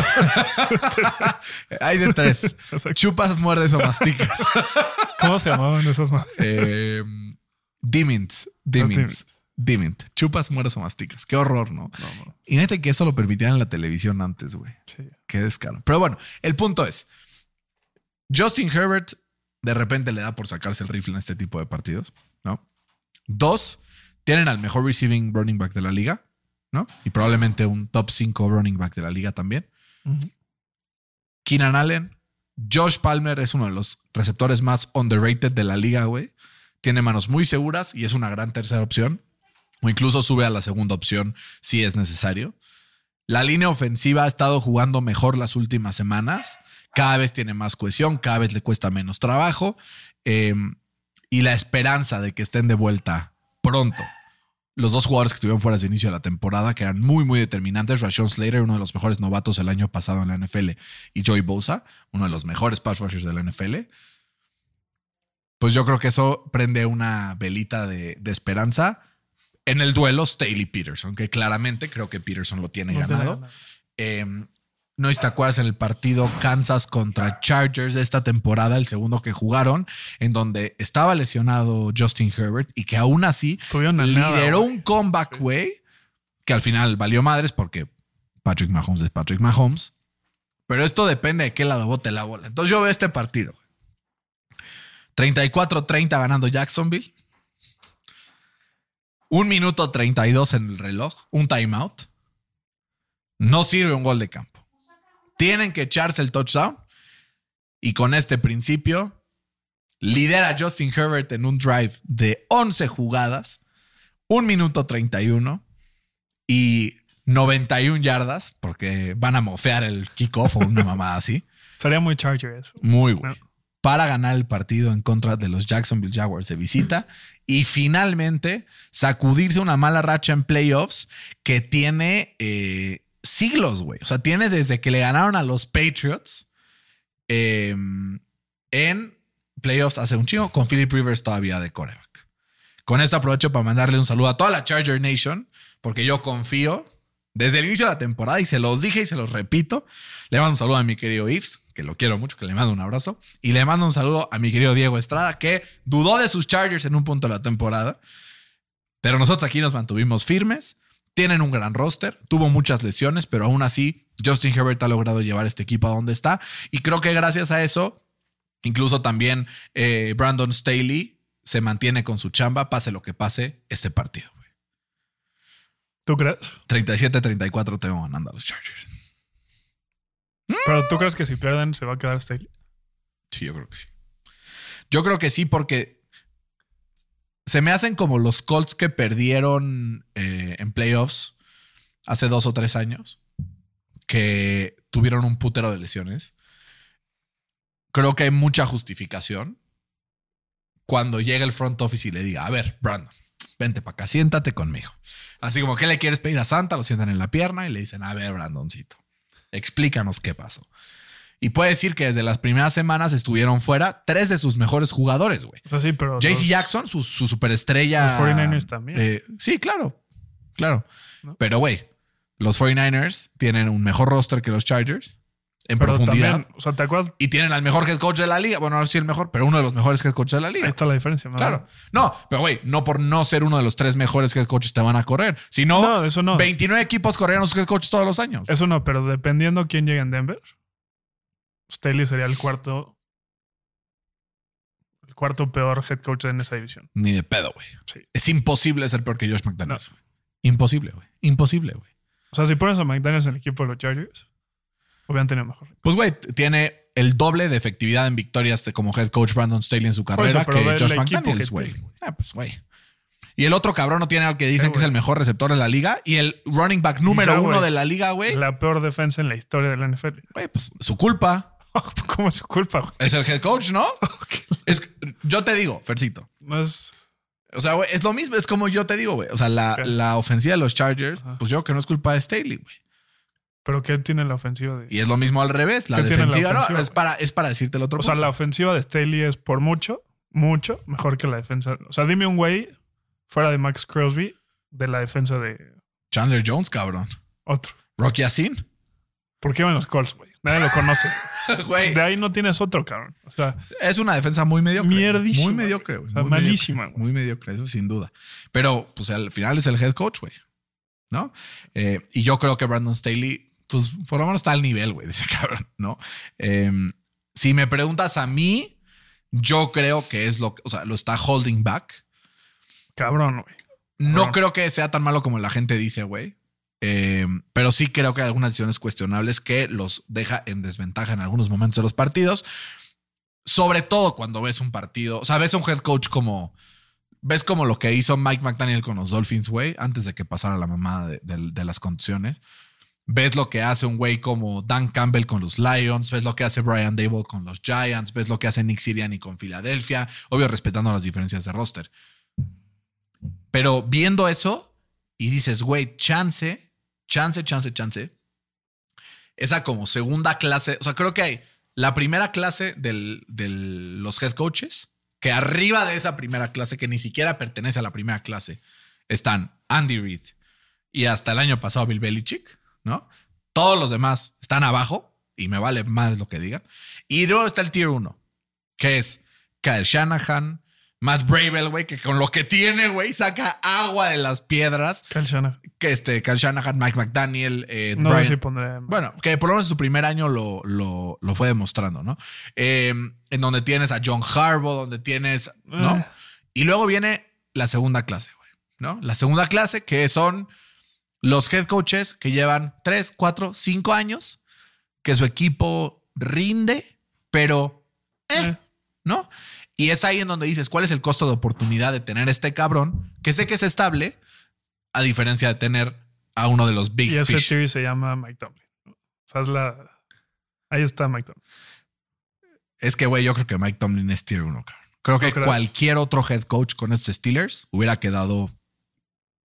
hay de tres. Chupas, muerdes o masticas. ¿Cómo se llamaban esas madres? Eh. Dimint. Dimint. Chupas, mueres o masticas. Qué horror, ¿no? No, no. Imagínate que eso lo permitían en la televisión antes, güey. Sí. Qué descaro. Pero bueno, el punto es: Justin Herbert de repente le da por sacarse el rifle en este tipo de partidos, ¿no? Dos, tienen al mejor receiving running back de la liga, ¿no? Y probablemente un top 5 running back de la liga también. Keenan Allen. Josh Palmer es uno de los receptores más underrated de la liga, güey. Tiene manos muy seguras y es una gran tercera opción. O incluso sube a la segunda opción si es necesario. La línea ofensiva ha estado jugando mejor las últimas semanas. Cada vez tiene más cohesión, cada vez le cuesta menos trabajo. eh, y la esperanza de que estén de vuelta pronto. Los dos jugadores que estuvieron fuera de inicio de la temporada, que eran muy, muy determinantes, Rashawn Slater, uno de los mejores novatos el año pasado en la NFL, y Joey Bosa, uno de los mejores pass rushers de la NFL. Pues yo creo que eso prende una velita de, de esperanza en el duelo Staley Peterson, que claramente creo que Peterson lo tiene No tiene ganado. ganado. Eh, no sé si te acuerdas en el partido Kansas contra Chargers de esta temporada, el segundo que jugaron, en donde estaba lesionado Justin Herbert y que aún así nada, lideró un comeback, güey, que al final valió madres porque Patrick Mahomes es Patrick Mahomes. Pero esto depende de qué lado bote la bola. Entonces yo veo este partido. 34-30 ganando Jacksonville. Un minuto 32 en el reloj. Un timeout. No sirve un gol de campo. Tienen que echarse el touchdown. Y con este principio, lidera Justin Herbert en un drive de 11 jugadas. Un minuto 31 y 91 yardas, porque van a mofear el kickoff o una mamada así. Sería muy Charger eso. Muy bueno. No. Para ganar el partido en contra de los Jacksonville Jaguars de visita y finalmente sacudirse una mala racha en playoffs que tiene eh, siglos, güey. O sea, tiene desde que le ganaron a los Patriots eh, en playoffs hace un chingo con Philip Rivers todavía de coreback. Con esto aprovecho para mandarle un saludo a toda la Charger Nation porque yo confío desde el inicio de la temporada y se los dije y se los repito. Le mando un saludo a mi querido Ives, que lo quiero mucho, que le mando un abrazo. Y le mando un saludo a mi querido Diego Estrada, que dudó de sus Chargers en un punto de la temporada. Pero nosotros aquí nos mantuvimos firmes. Tienen un gran roster, tuvo muchas lesiones, pero aún así Justin Herbert ha logrado llevar este equipo a donde está. Y creo que gracias a eso, incluso también eh, Brandon Staley se mantiene con su chamba, pase lo que pase, este partido. ¿Tú crees? 37-34 tengo ganando a los Chargers. Pero tú crees que si pierden se va a quedar Staley. Sí, yo creo que sí. Yo creo que sí, porque se me hacen como los Colts que perdieron eh, en playoffs hace dos o tres años, que tuvieron un putero de lesiones. Creo que hay mucha justificación cuando llega el front office y le diga, a ver, Brandon, vente para acá, siéntate conmigo. Así como, ¿qué le quieres pedir a Santa? Lo sientan en la pierna y le dicen, a ver, Brandoncito, explícanos qué pasó. Y puede decir que desde las primeras semanas estuvieron fuera tres de sus mejores jugadores, güey. O sea, sí, pero. JC los- Jackson, su, su superestrella. Los 49ers también. Eh, sí, claro. Claro. ¿No? Pero, güey, los 49ers tienen un mejor roster que los Chargers en Pero profundidad. también, o sea, ¿te acuerdas? Y tienen al mejor head coach de la liga. Bueno, no sé si el mejor, pero uno de los mejores head coaches de la Ahí liga. está la diferencia. ¿no? Claro. No, pero güey, no por no ser uno de los tres mejores head coaches te van a correr. Sino No, eso no. 29 equipos a sus head coaches todos los años. Eso no, pero dependiendo quién llegue en Denver, Staley sería el cuarto. El cuarto peor head coach en esa división. Ni de pedo, güey. Sí. Es imposible ser peor que Josh McDaniels. Imposible, güey. Imposible, güey. O sea, si pones a McDaniels en el equipo de los Chargers, hubieran tenido mejor. Pues, güey, tiene el doble de efectividad en victorias como head coach Brandon Staley en su carrera que Josh McDaniels, güey. Ah, pues, güey. Y el otro cabrón no tiene al que dicen que es el mejor receptor de la liga y el running back número ya, uno de la liga, güey. La peor defensa en la historia de la NFL. Güey, pues su culpa. ¿Cómo es su culpa, güey? Es el head coach, ¿no? es, yo te digo, Fercito. No es. O sea, güey, es lo mismo, es como yo te digo, güey. O sea, la, la ofensiva de los Chargers, Ajá. pues yo creo que no es culpa de Staley, güey. Pero ¿qué tiene la ofensiva de.? Y es lo mismo al revés. La ¿Qué tiene la defensiva, no, ofensiva? es para, es para decirte el otro. O sea, la ofensiva de Staley es por mucho, mucho mejor que la defensa. O sea, dime un güey fuera de Max Crosby de la defensa de Chandler Jones, cabrón. otro. Rocky Asin. ¿Por qué van los Colts, güey? Nadie lo conoce. Güey, De ahí no tienes otro, cabrón. O sea, es una defensa muy mediocre. Mierdísima, Muy mediocre, güey. O sea, muy malísima, mediocre. Muy mediocre, eso sin duda. Pero, pues al final es el head coach, güey. ¿No? Eh, y yo creo que Brandon Staley, pues por lo menos está al nivel, güey, ese cabrón, ¿no? Eh, si me preguntas a mí, yo creo que es lo que, o sea, lo está holding back. cabrón, güey. No creo que sea tan malo como la gente dice, güey. Eh, pero sí creo que hay algunas decisiones cuestionables que los deja en desventaja en algunos momentos de los partidos. Sobre todo cuando ves un partido, o sea, ves un head coach como, ves como lo que hizo Mike McDaniel con los Dolphins, güey, antes de que pasara la mamada de las contusiones. Ves lo que hace un güey como Dan Campbell con los Lions, ves lo que hace Brian Dable con los Giants, ves lo que hace Nick Sirianni con Filadelfia, obvio respetando las diferencias de roster. Pero viendo eso y dices, güey, chance, chance, chance, chance. Esa como segunda clase, o sea, creo que hay la primera clase del- de los head coaches, que arriba de esa primera clase, que ni siquiera pertenece a la primera clase, están Andy Reid y hasta el año pasado Bill Belichick, ¿no? Todos los demás están abajo y me vale más lo que digan. Y luego está el tier 1, que es Kyle Shanahan, Matt Bravel, güey, que con lo que tiene, güey, saca agua de las piedras. Kyle Shanahan. Que este, Kyle Shanahan, Mike McDaniel, eh, No Brian- sé si pondré. bueno, que por lo menos en su primer año lo, lo, lo fue demostrando, ¿no? Eh, en donde tienes a John Harbaugh, donde tienes, ¿no? Eh. Y luego viene la segunda clase, güey, ¿no? La segunda clase que son los head coaches que llevan 3, 4, 5 años, que su equipo rinde, pero, eh, Eh. ¿no? Y es ahí en donde dices, ¿cuál es el costo de oportunidad de tener este cabrón que sé que es estable, a diferencia de tener a uno de los big Y ese fish? Se llama Mike Tomlin. O sea, es la. Ahí está Mike Tomlin. Es que, güey, yo creo que Mike Tomlin es tier 1, cabrón. Creo que cualquier otro head coach con estos Steelers hubiera quedado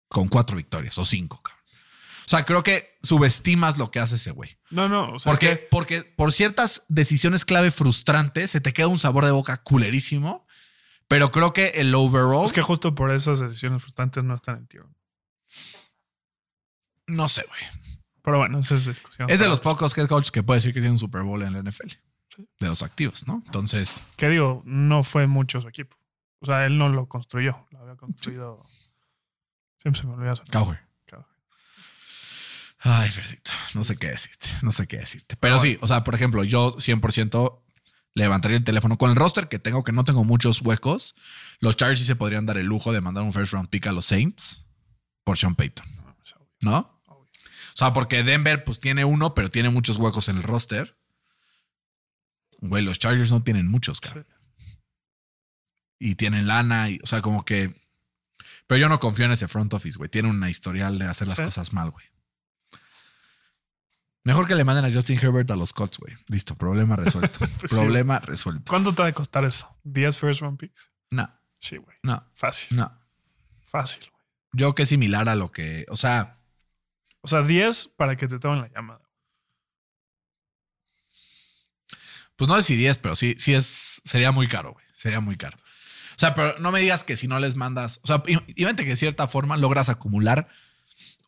con cuatro victorias o cinco, cabrón. O sea, creo que subestimas lo que hace ese güey. No, no. O sea, Porque, es que- porque por ciertas decisiones clave frustrantes se te queda un sabor de boca culerísimo. Pero creo que el overall, es que justo por esas decisiones frustrantes no están en tío. no sé, güey. Pero bueno, esa es discusión. Es de los pocos head coaches que puede decir que tiene un Super Bowl en la NFL. De los activos, ¿no? Entonces, Que digo, no fue mucho su equipo. O sea, él no lo construyó. Lo había construido. Siempre se me olvida. Cowher. Ay, Fercito, no sé qué decirte, no sé qué decirte. Pero sí, o sea, por ejemplo, yo 100% levantaría el teléfono con el roster que tengo, que no tengo muchos huecos. Los Chargers sí se podrían dar el lujo de mandar un first round pick a los Saints por Sean Payton, No. O sea, porque Denver pues tiene uno, pero tiene muchos huecos en el roster. Güey, los Chargers no tienen muchos, cabrón. Y tienen lana, y, o sea, como que... Pero yo no confío en ese front office, güey. Tiene una historial de hacer las Sí. cosas mal, güey. Mejor que le manden a Justin Herbert a los Colts, güey. Listo, problema resuelto. Pues sí. problema resuelto. ¿Cuánto te va a costar eso? ¿10 first round picks? No, Sí, güey. no, Fácil. no. Fácil, güey. Yo que es similar a lo que... O sea, O sea, 10 para que te tomen la llamada. pues no sé si 10, pero sí, sí es... Sería muy caro, güey. Sería muy caro. O sea, pero no me digas que si no les mandas... O sea, imagínate que de cierta forma logras acumular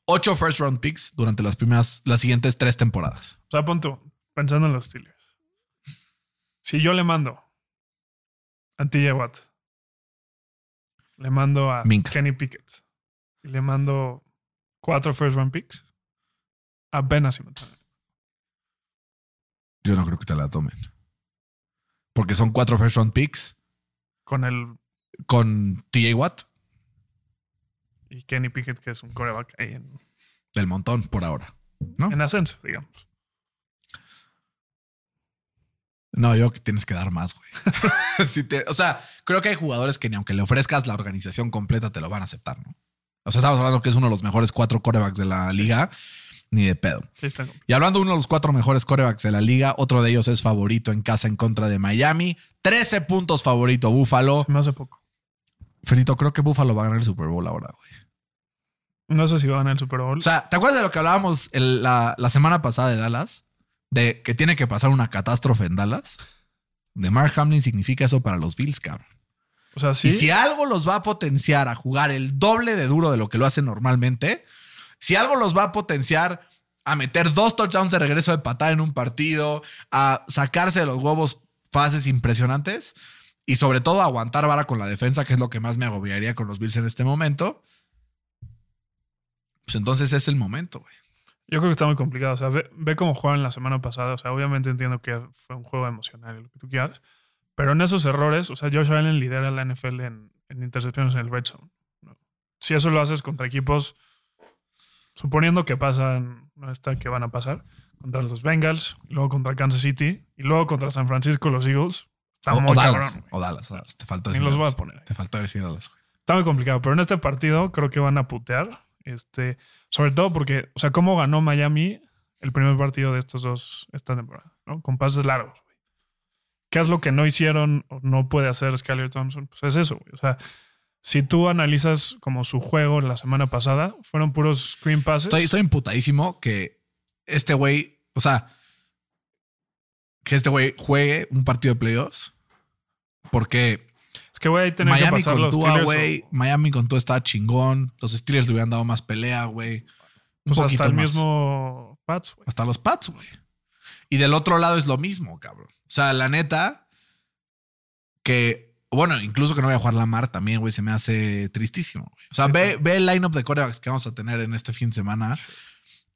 8 first round picks durante las primeras... Las siguientes tres temporadas. O sea, punto, pensando en los Steelers. Si yo le mando a TJ Watt, le mando a Minka. Kenny Pickett y le mando cuatro first round picks, apenas si me toman. Yo no creo que te la tomen. Porque son cuatro first round picks Con el con TJ Watt y Kenny Pickett, que es un coreback ahí en, del montón por ahora. ¿No? en ascenso, digamos. No, yo que tienes que dar más, güey. Te- o sea, creo que hay jugadores que ni aunque le ofrezcas la organización completa te lo van a aceptar, ¿no? O sea, estamos hablando que es uno de los mejores cuatro corebacks de la liga, ni de pedo. Sí. Y hablando de uno de los cuatro mejores corebacks de la liga, otro de ellos es favorito en casa en contra de Miami. 13 puntos favorito Búfalo. Me hace poco. Ferito, creo que Búfalo va a ganar el Super Bowl ahora, güey. No sé si va a ganar el Super Bowl. O sea, ¿te acuerdas de lo que hablábamos el- la, la semana pasada de Dallas? De que tiene que pasar una catástrofe en Dallas. De Mark Hamlin significa eso para los Bills, cabrón. O sea, sí. Y si algo los va a potenciar a jugar el doble de duro de lo que lo hacen normalmente, si algo los va a potenciar a meter dos touchdowns de regreso de patada en un partido, a sacarse de los huevos pases impresionantes y sobre todo a aguantar vara con la defensa, que es lo que más me agobiaría con los Bills en este momento, pues entonces es el momento, güey. Yo creo que está muy complicado. O sea, ve, ve cómo jugaron la semana pasada. O sea, obviamente entiendo que fue un juego emocional y lo que tú quieras. Pero en esos errores, o sea, Josh Allen lidera la NFL en, en intercepciones en el red zone. ¿no? Si eso lo haces contra equipos, suponiendo que pasan, no está que van a pasar, contra los Bengals, y luego contra Kansas City, y luego contra San Francisco, los Eagles, está O, muy o. Dallas, o Dallas, o Dallas. Te faltó decir los voy a Dallas. poner. ahí. Te faltó decir Dallas. Está muy complicado, pero en este partido creo que van a putear. Este, sobre todo porque, o sea, cómo ganó Miami el primer partido de estos dos esta temporada, ¿no? Con pases largos. güey. ¿Qué es lo que no hicieron o no puede hacer Skyler Thompson? Pues es eso, güey. O sea, si tú analizas como su juego la semana pasada, fueron puros screen passes. Estoy, estoy imputadísimo que este güey, o sea, que este güey juegue un partido de playoffs. Porque es que, güey, ahí tenían que Miami pasar con los Tua, güey. o- Miami con Tua estaba chingón. Los Steelers le hubieran dado más pelea, güey. Un Pues poquito hasta el más. mismo Pats, güey. Hasta los Pats, güey. Y del otro lado es lo mismo, cabrón. O sea, la neta, que, bueno, incluso que no vaya a jugar Lamar también, güey, se me hace tristísimo. güey. O sea, ve, ve el lineup de corebacks que vamos a tener en este fin de semana.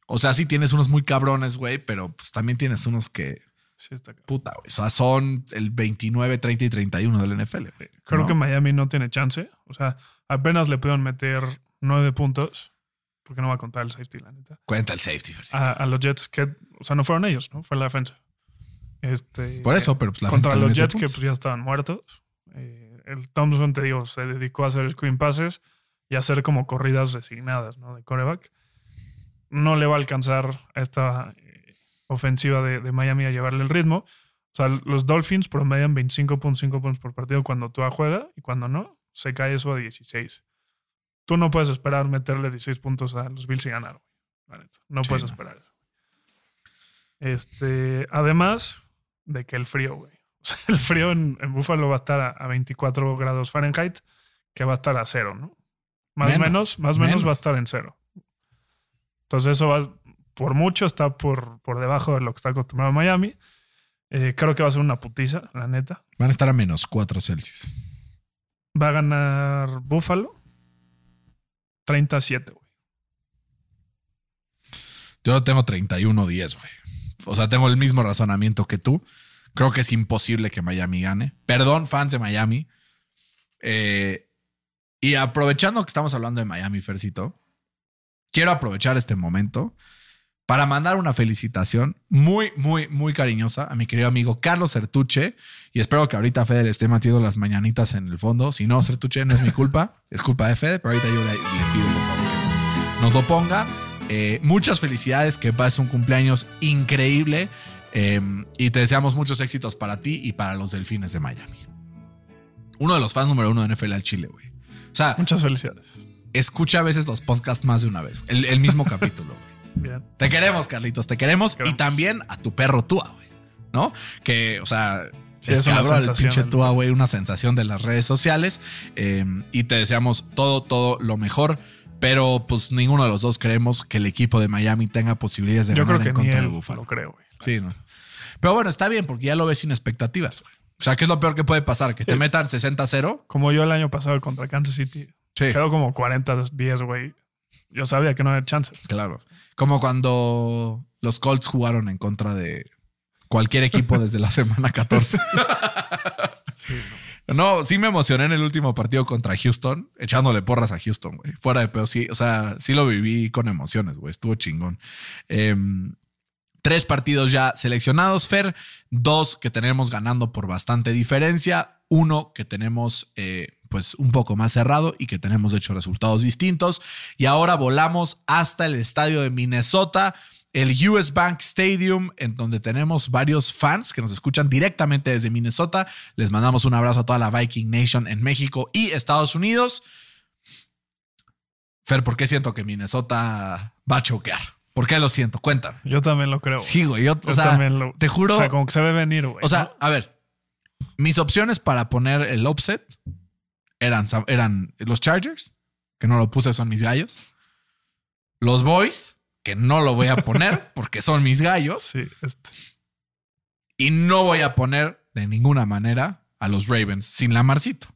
O sea, sí tienes unos muy cabrones, güey, pero pues también tienes unos que, Sí, está cabrón. puta, güey. O sea, son el 29, 30 y 31 del NFL, güey. Creo ¿no? que Miami no tiene chance. O sea, apenas le pueden meter nueve puntos. Porque no va a contar el safety, la neta. Cuenta el safety. A, a los Jets, que, o sea, no fueron ellos, ¿no? Fue la defensa. Este, Por eso, pero pues la contra los Jets que pues ya estaban muertos. Eh, el Thompson, te digo, se dedicó a hacer screen passes y a hacer como corridas designadas, ¿no? De coreback. No le va a alcanzar a esta eh, ofensiva de, de Miami a llevarle el ritmo. O sea, los Dolphins promedian 25.5 puntos por partido cuando tú juega y cuando no, se cae eso a 16. Tú no puedes esperar meterle 16 puntos a los Bills y ganar, güey. No Sí, puedes no. esperar eso. Este, además de que el frío, güey. O sea, el frío en, en Buffalo va a estar a, a 24 grados Fahrenheit, que va a estar a cero, ¿no? Más Menos, menos, más menos, menos. va a estar en cero. Entonces, eso va, por mucho, está por, por debajo de lo que está acostumbrado Miami. Eh, creo que va a ser una putiza, la neta. Van a estar a menos 4 Celsius. Va a ganar Buffalo 37, güey. Yo tengo 31-10, güey. O sea, tengo el mismo razonamiento que tú. Creo que es imposible que Miami gane. Perdón, fans de Miami. Eh, y aprovechando que estamos hablando de Miami, Fercito, quiero aprovechar este momento para mandar una felicitación muy, muy, muy cariñosa a mi querido amigo Carlos Sertuche. Y espero que ahorita Fede le esté metiendo las mañanitas en el fondo. Si no, Sertuche, no es mi culpa. Es culpa de Fede, pero ahorita yo le, le pido por favor que nos, nos lo ponga. Eh, muchas felicidades, que pases un cumpleaños increíble. eh, y te deseamos muchos éxitos para ti y para los delfines de Miami. Uno de los fans número uno de NFL al Chile, güey. O sea, Muchas felicidades. escucha a veces los podcasts más de una vez. El, el mismo capítulo, güey. Bien. Te queremos, Carlitos, te queremos. Queremos. Y también a tu perro Tua, güey. ¿No? Que, o sea, Sí, es cabrón el pinche Tua, güey, una sensación de las redes sociales. Eh, y te deseamos todo, todo lo mejor. Pero pues ninguno de los dos creemos que el equipo de Miami tenga posibilidades de Yo ganar creo en que ni contra de él Buffalo. lo creo, güey. Sí, ¿no? Pero bueno, está bien porque ya lo ves sin expectativas, güey. O sea, ¿qué es lo peor que puede pasar? Que te Sí. metan 60-0. Como yo el año pasado contra Kansas City. Sí. Quedó como 40-10, güey. Yo sabía que no había chance. Claro. Como cuando los Colts jugaron en contra de cualquier equipo desde la semana 14. No, sí me emocioné en el último partido contra Houston, echándole porras a Houston, güey. Fuera de pedo, sí. O sea, sí lo viví con emociones, güey. Estuvo chingón. Em, tres partidos ya seleccionados, Fer. Dos que tenemos ganando por bastante diferencia. Uno que tenemos, eh, pues, un poco más cerrado y que tenemos, de hecho, resultados distintos. Y ahora volamos hasta el estadio de Minnesota el US Bank Stadium, en donde tenemos varios fans que nos escuchan directamente desde Minnesota. Les mandamos un abrazo a toda la Viking Nation en México y Estados Unidos. Fer, ¿por qué siento que Minnesota va a choquear? ¿Por qué lo siento? Cuéntame. Yo también lo creo. güey. Sí, güey. Yo, o sea, también lo- te juro. O sea, como que se ve venir, güey. O sea, ¿no? a ver, mis opciones para poner el offset eran, eran los Chargers, que no lo puse, son mis gallos. Los Boys, que no lo voy a poner porque son mis gallos. Sí, este. Y no voy a poner de ninguna manera a los Ravens sin Lamarcito.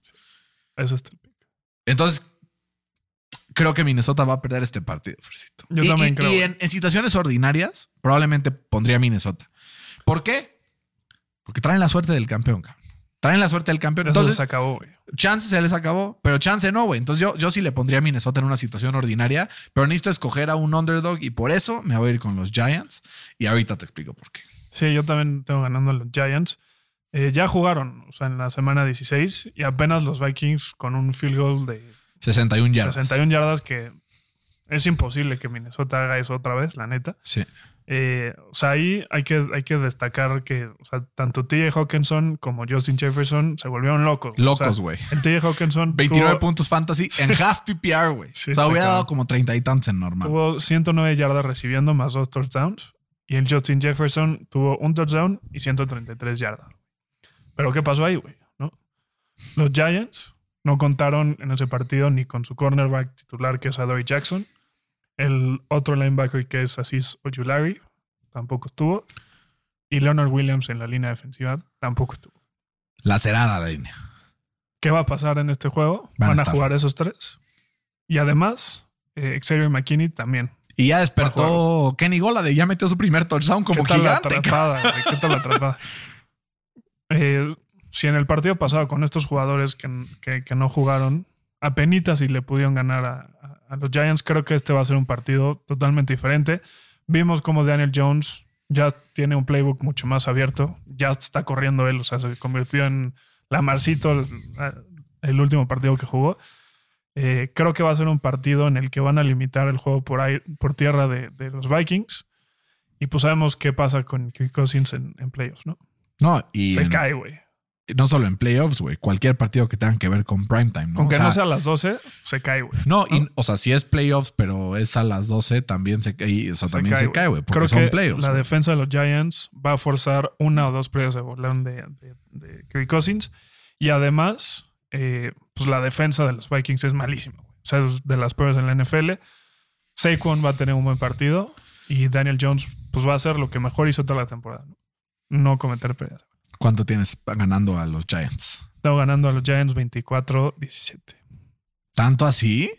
Eso está el pick. Entonces, creo que Minnesota va a perder este partido, Fercito. Yo y, también y- creo, y en, en situaciones ordinarias, probablemente pondría a Minnesota. ¿Por qué? Porque traen la suerte del campeón, cabrón. Traen la suerte del campeón. Eso Entonces, se acabó, güey. chance se les acabó, pero chance no, güey. Entonces yo, yo sí le pondría a Minnesota en una situación ordinaria, pero necesito escoger a un underdog y por eso me voy a ir con los Giants. Y ahorita te explico por qué. Sí, yo también tengo ganando a los Giants. Eh, ya jugaron, o sea, en la semana 16 y apenas los Vikings con un field goal de 61 yardas. 61 yardas que es imposible que Minnesota haga eso otra vez, la neta. Sí. Eh, o sea, ahí hay que, hay que destacar que o sea, tanto TJ Hawkinson como Justin Jefferson se volvieron locos. Locos, O sea, güey. el TJ Hawkinson 29 tuvo, puntos fantasy en half PPR, güey. Sí, o sea, hubiera dado como 30 y tantos en normal. tuvo 109 yardas recibiendo más dos touchdowns. Y el Justin Jefferson tuvo un touchdown y 133 yardas. Pero ¿qué pasó ahí, güey? ¿No? Los Giants no contaron en ese partido ni con su cornerback titular, que es Adoree Jackson. El otro linebacker, que es Aziz Ojulari, tampoco estuvo. Y Leonard Williams en la línea defensiva tampoco estuvo. Lacerada la línea. ¿Qué va a pasar en este juego? Van a Van, a, estar. jugar esos tres. Y además, eh, Xavier McKinney también. Y ya despertó Kenny Golade, ya metió su primer touchdown como ¿Qué tal gigante. la atrapada? ¿Qué tal la atrapada? Eh, si en el partido pasado con estos jugadores que, que- que no jugaron, apenitas y le pudieron ganar a, a- los Giants, creo que este va a ser un partido totalmente diferente. Vimos como Daniel Jones ya tiene un playbook mucho más abierto, ya está corriendo él, o sea, se convirtió en la Marcito el, el último partido que jugó. Eh, creo que va a ser un partido en el que van a limitar el juego por, aire- por tierra de, de los Vikings. Y pues sabemos qué pasa con Kirk Cousins en, en playoffs, ¿no? No, y Se en- cae, güey. No solo en playoffs, güey. Cualquier partido que tenga que ver con primetime, ¿no? Aunque O sea, no sea a las 12, se cae, güey. No, y- o sea, si es playoffs, pero es a las 12, también se cae, o sea, Se también se güey. cae, güey, porque Creo son que playoffs. La defensa de los Giants va a forzar una o dos pérdidas de bolón de, de, de Kirk Cousins. Y además, eh, pues la defensa de los Vikings es malísima, güey. O sea, es de las peores en la NFL. Saquon va a tener un buen partido. Y Daniel Jones, pues va a hacer lo que mejor hizo toda la temporada. No, no cometer pérdidas. ¿Cuánto tienes ganando a los Giants? Estamos ganando a los Giants 24-17. ¿Tanto así?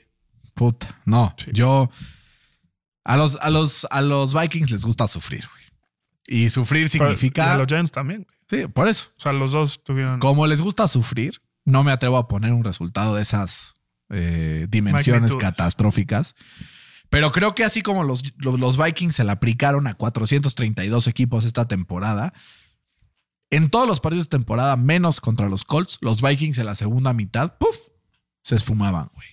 Puta, no. Sí. Yo. A los, a, los, a los Vikings les gusta sufrir, güey. Y sufrir Pero- y significa. a los Giants también, güey. Sí, por eso. O sea, los dos tuvieron. Como les gusta sufrir, no me atrevo a poner un resultado de esas eh, dimensiones Magnitudes. catastróficas. Pero creo que así como los, los, los Vikings se la aplicaron a 432 equipos esta temporada, en todos los partidos de temporada, menos contra los Colts, los Vikings en la segunda mitad, ¡puf! se esfumaban, güey.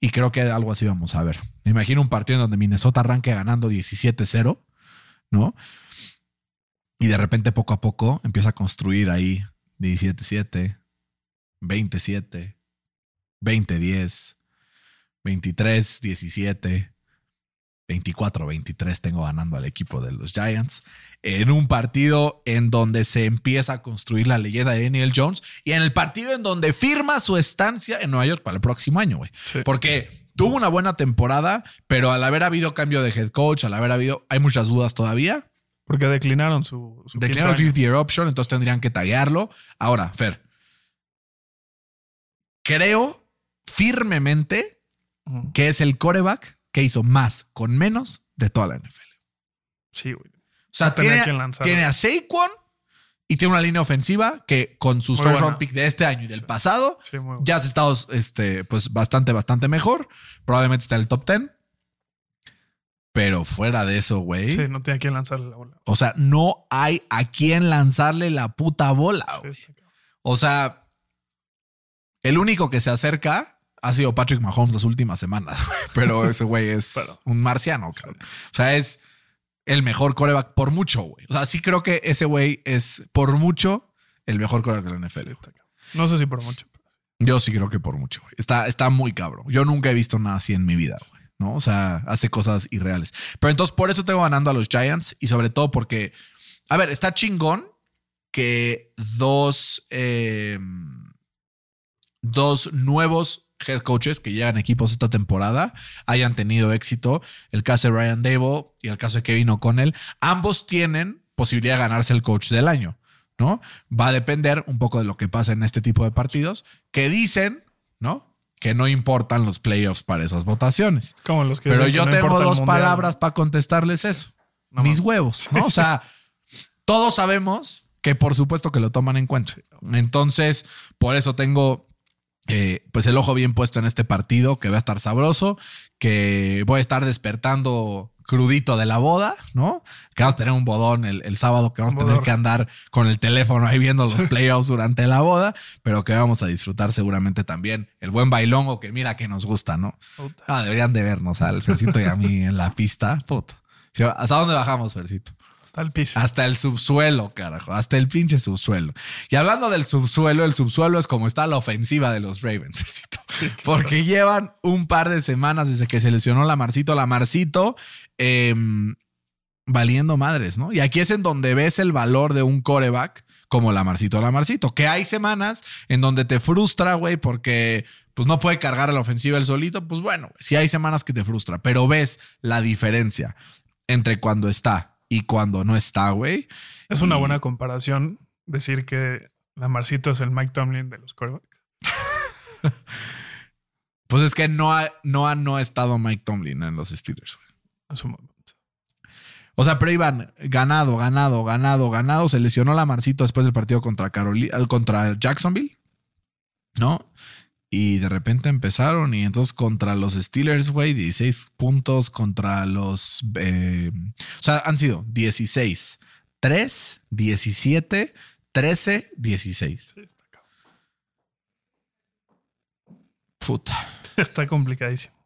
Y creo que algo así vamos a ver. Me imagino un partido en donde Minnesota arranque ganando 17-0, ¿no? Y de repente, poco a poco, empieza a construir ahí 17-7, 27, 20-10, 23-17, 24-23 tengo ganando al equipo de los Giants. En un partido en donde se empieza a construir la leyenda de Daniel Jones y en el partido en donde firma su estancia en Nueva York para el próximo año, güey. Sí. Porque tuvo una buena temporada, pero al haber habido cambio de head coach, al haber habido, hay muchas dudas todavía. Porque declinaron su. su Declararon quinto año. 50 year option, entonces tendrían que taguearlo. Ahora, Fer, creo firmemente que es el coreback que hizo más con menos de toda la NFL. Sí, güey. O sea, tiene, tiene a Saquon y tiene una línea ofensiva que con sus first round pick de este año y del pasado Sí, ya has estado este, pues bastante, bastante mejor. Probablemente está en el top 10. Pero fuera de eso, güey. Sí, no tenía quien lanzarle la bola. O sea, no hay a quien lanzarle la puta bola, güey. O sea, el único que se acerca ha sido Patrick Mahomes las últimas semanas. Pero ese güey es Pero- un marciano, cabrón. O sea, es el mejor coreback por mucho, güey. O sea, sí creo que ese güey es por mucho el mejor coreback de la NFL. No sé si por mucho. pero- Yo sí creo que por mucho, güey. Está, está muy cabrón. Yo nunca he visto nada así en mi vida, güey. ¿No? O sea, hace cosas irreales. Pero entonces por eso tengo ganando a los Giants y sobre todo porque, a ver, está chingón que dos, eh, dos nuevos head coaches que llegan a equipos esta temporada hayan tenido éxito. El caso de Ryan Dable y el caso de Kevin O'Connell. Ambos tienen posibilidad de ganarse el coach del año. ¿no? Va a depender un poco de lo que pasa en este tipo de partidos que dicen, ¿no? Que no importan los playoffs para esas votaciones. Como los que Pero yo no tengo dos palabras para contestarles eso. No Mis huevos, ¿no? O sea, todos sabemos que por supuesto que lo toman en cuenta. Entonces, por eso tengo eh, pues el ojo bien puesto en este partido, que va a estar sabroso, que voy a estar despertando crudito de la boda, ¿no? Que vamos a tener un bodón el, el sábado, que vamos a tener que andar con el teléfono ahí viendo los playoffs durante la boda, pero que vamos a disfrutar seguramente también el buen bailongo que mira que nos gusta, ¿no? Ah, deberían de vernos al Fercito y a mí en la pista. Puta. ¿Hasta dónde bajamos, Fercito? Está el piso. Hasta el subsuelo, carajo. Hasta el pinche subsuelo. Y hablando del subsuelo, el subsuelo es como está la ofensiva de los Ravens. Porque llevan un par de semanas desde que se lesionó la Marcito. La Marcito em, valiendo madres, ¿no? Y aquí es en donde ves el valor de un coreback como la Marcito la Marcito. Que hay semanas en donde te frustra, güey, porque pues no puede cargar a la ofensiva el solito. Pues bueno, sí hay semanas que te frustra, pero ves la diferencia entre cuando está y cuando no está, güey. Es una buena comparación decir que la Marcito es el Mike Tomlin de los quarterbacks. Pues es que no ha, no ha no ha estado Mike Tomlin en los Steelers, güey. En su momento. O sea, pero iban ganado, ganado, ganado, ganado. Se lesionó la Marcito después del partido contra Carolina, contra Jacksonville, ¿no? Y de repente empezaron y entonces contra los Steelers, güey, 16 puntos contra los... eh, o sea, han sido 16, 3, 17, 13, 16. Sí, está, cabrón. Puta. Está complicadísimo.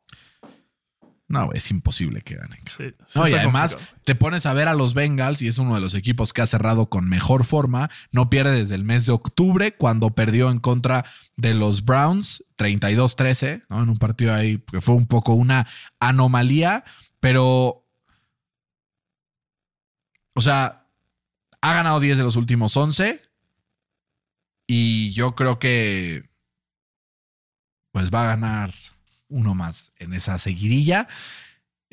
No, es imposible que ganen. Sí, sí No, y además complicado. te pones a ver a los Bengals y es uno de los equipos que ha cerrado con mejor forma. No pierde desde el mes de octubre cuando perdió en contra de los Browns 32-13, ¿no? En un partido ahí que fue un poco una anomalía, pero... O sea, ha ganado 10 de los últimos 11 y yo creo que pues va a ganar uno más en esa seguidilla.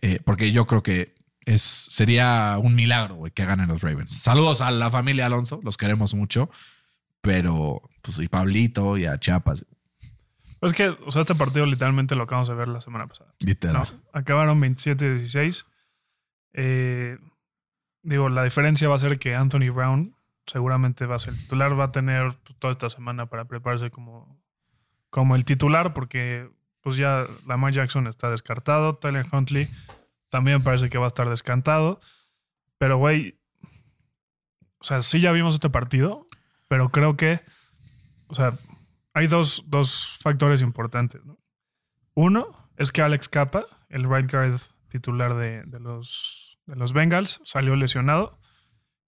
Eh, porque yo creo que es, sería un milagro, que ganen los Ravens. Saludos a la familia Alonso, los queremos mucho. Pero, pues, y Pablito y a Chiapas, Pero es que, o sea, este partido literalmente lo acabamos de ver la semana pasada. literal. No, acabaron 27-16. Eh, digo, la diferencia va a ser que Anthony Brown seguramente va a ser titular. Va a tener pues, toda esta semana para prepararse como, como el titular, porque pues ya Lamar Jackson está descartado. Tyler Huntley también parece que va a estar descantado. Pero, güey, o sea, sí ya vimos este partido, pero creo que, o sea, hay dos, dos factores importantes, ¿no? Uno es que Alex Capa, el right guard titular de, de los, de los Bengals, salió lesionado.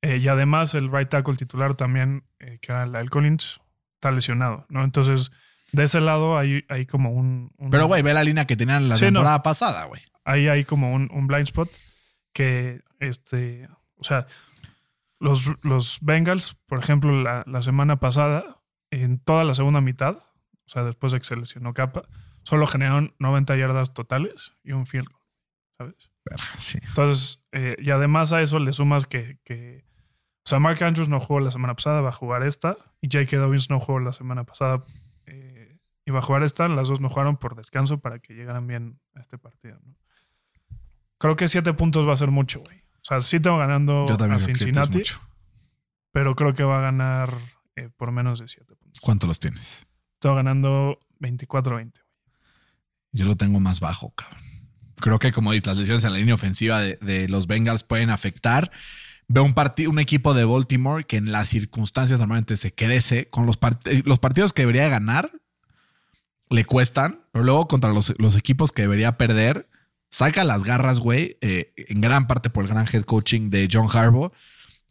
Eh, y además el right tackle titular también, eh, que era el Collins, está lesionado, ¿no? Entonces, de ese lado hay, hay como un... un- Pero, güey, ve la línea que tenían la Sí, no. temporada pasada, güey. ahí hay como un, un blind spot que, este, o sea, los, los Bengals, por ejemplo, la, la semana pasada, en toda la segunda mitad, o sea, después de que se lesionó Capa, solo generaron 90 yardas totales y un field goal, ¿sabes? Sí. Entonces, eh, y además a eso le sumas que, que, o sea, Mark Andrews no jugó la semana pasada, va a jugar esta, y J.K. Dobbins no jugó la semana pasada, eh, va a jugar esta, las dos no jugaron por descanso para que llegaran bien a este partido, ¿no? Creo que siete puntos va a ser mucho, güey. O sea, sí tengo ganando a Cincinnati, mucho. pero creo que va a ganar eh, por menos de siete puntos. ¿Cuánto los tienes? Tengo ganando 24-20. Yo lo tengo más bajo, cabrón. Creo que, como dices, las lesiones en la línea ofensiva de, de los Bengals pueden afectar. Veo un, partido, un equipo de Baltimore que en las circunstancias normalmente se crece. Con los, part- eh, los partidos que debería ganar, le cuestan. Pero luego contra los, los equipos que debería perder, saca las garras, güey. eh, en gran parte por el gran head coaching de John Harbaugh.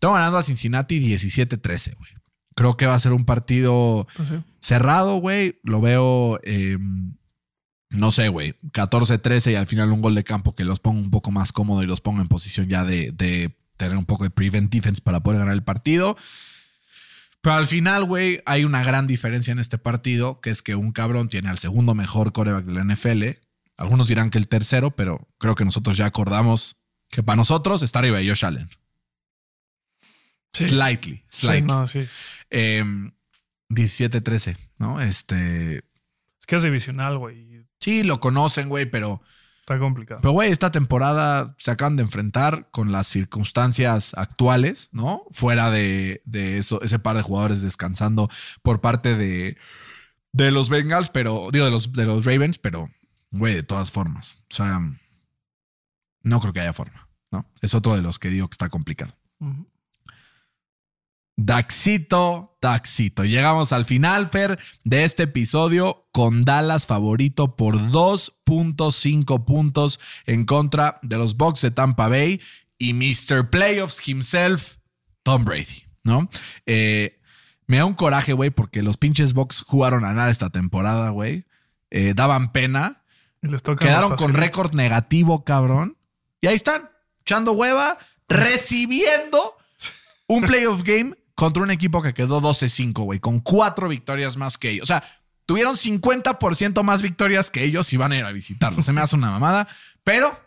Tengo ganando a Cincinnati 17-13, güey. Creo que va a ser un partido Entonces, cerrado, güey. Lo veo, eh, no sé, güey, 14-13 y al final un gol de campo que los ponga un poco más cómodo y los ponga en posición ya de, de tener un poco de prevent defense para poder ganar el partido. Pero al final, güey, hay una gran diferencia en este partido, que es que un cabrón tiene al segundo mejor coreback de la NFL. Algunos dirán que el tercero, pero creo que nosotros ya acordamos que para nosotros está arriba de Josh Allen. Sí. Slightly, sí, slightly. no, sí. Eh, 17-13, ¿no? Este. Es que es divisional, güey. Sí, lo conocen, güey, pero. Está complicado. Pero, güey, esta temporada se acaban de enfrentar con las circunstancias actuales, ¿no? Fuera de, de eso, ese par de jugadores descansando por parte de, de los Bengals, pero. Digo, de los, de los Ravens, pero, güey, de todas formas. O sea, no creo que haya forma, ¿no? Es otro de los que digo que está complicado. Daxito, Daxito. Llegamos al final, Fer, de este episodio con Dallas favorito por 2.5 puntos en contra de los Bucks de Tampa Bay. y Mr. Playoffs himself, Tom Brady, ¿no? Eh, me da un coraje, güey, porque los pinches Bucks jugaron a nada esta temporada, güey. Eh, daban pena. Y les toca Quedaron con récord negativo, cabrón. Y ahí están, echando hueva, recibiendo un playoff game contra un equipo que quedó 12-5, güey, con cuatro victorias más que ellos. O sea, tuvieron 50% más victorias que ellos y van a ir a visitarlos. Se me hace una mamada, pero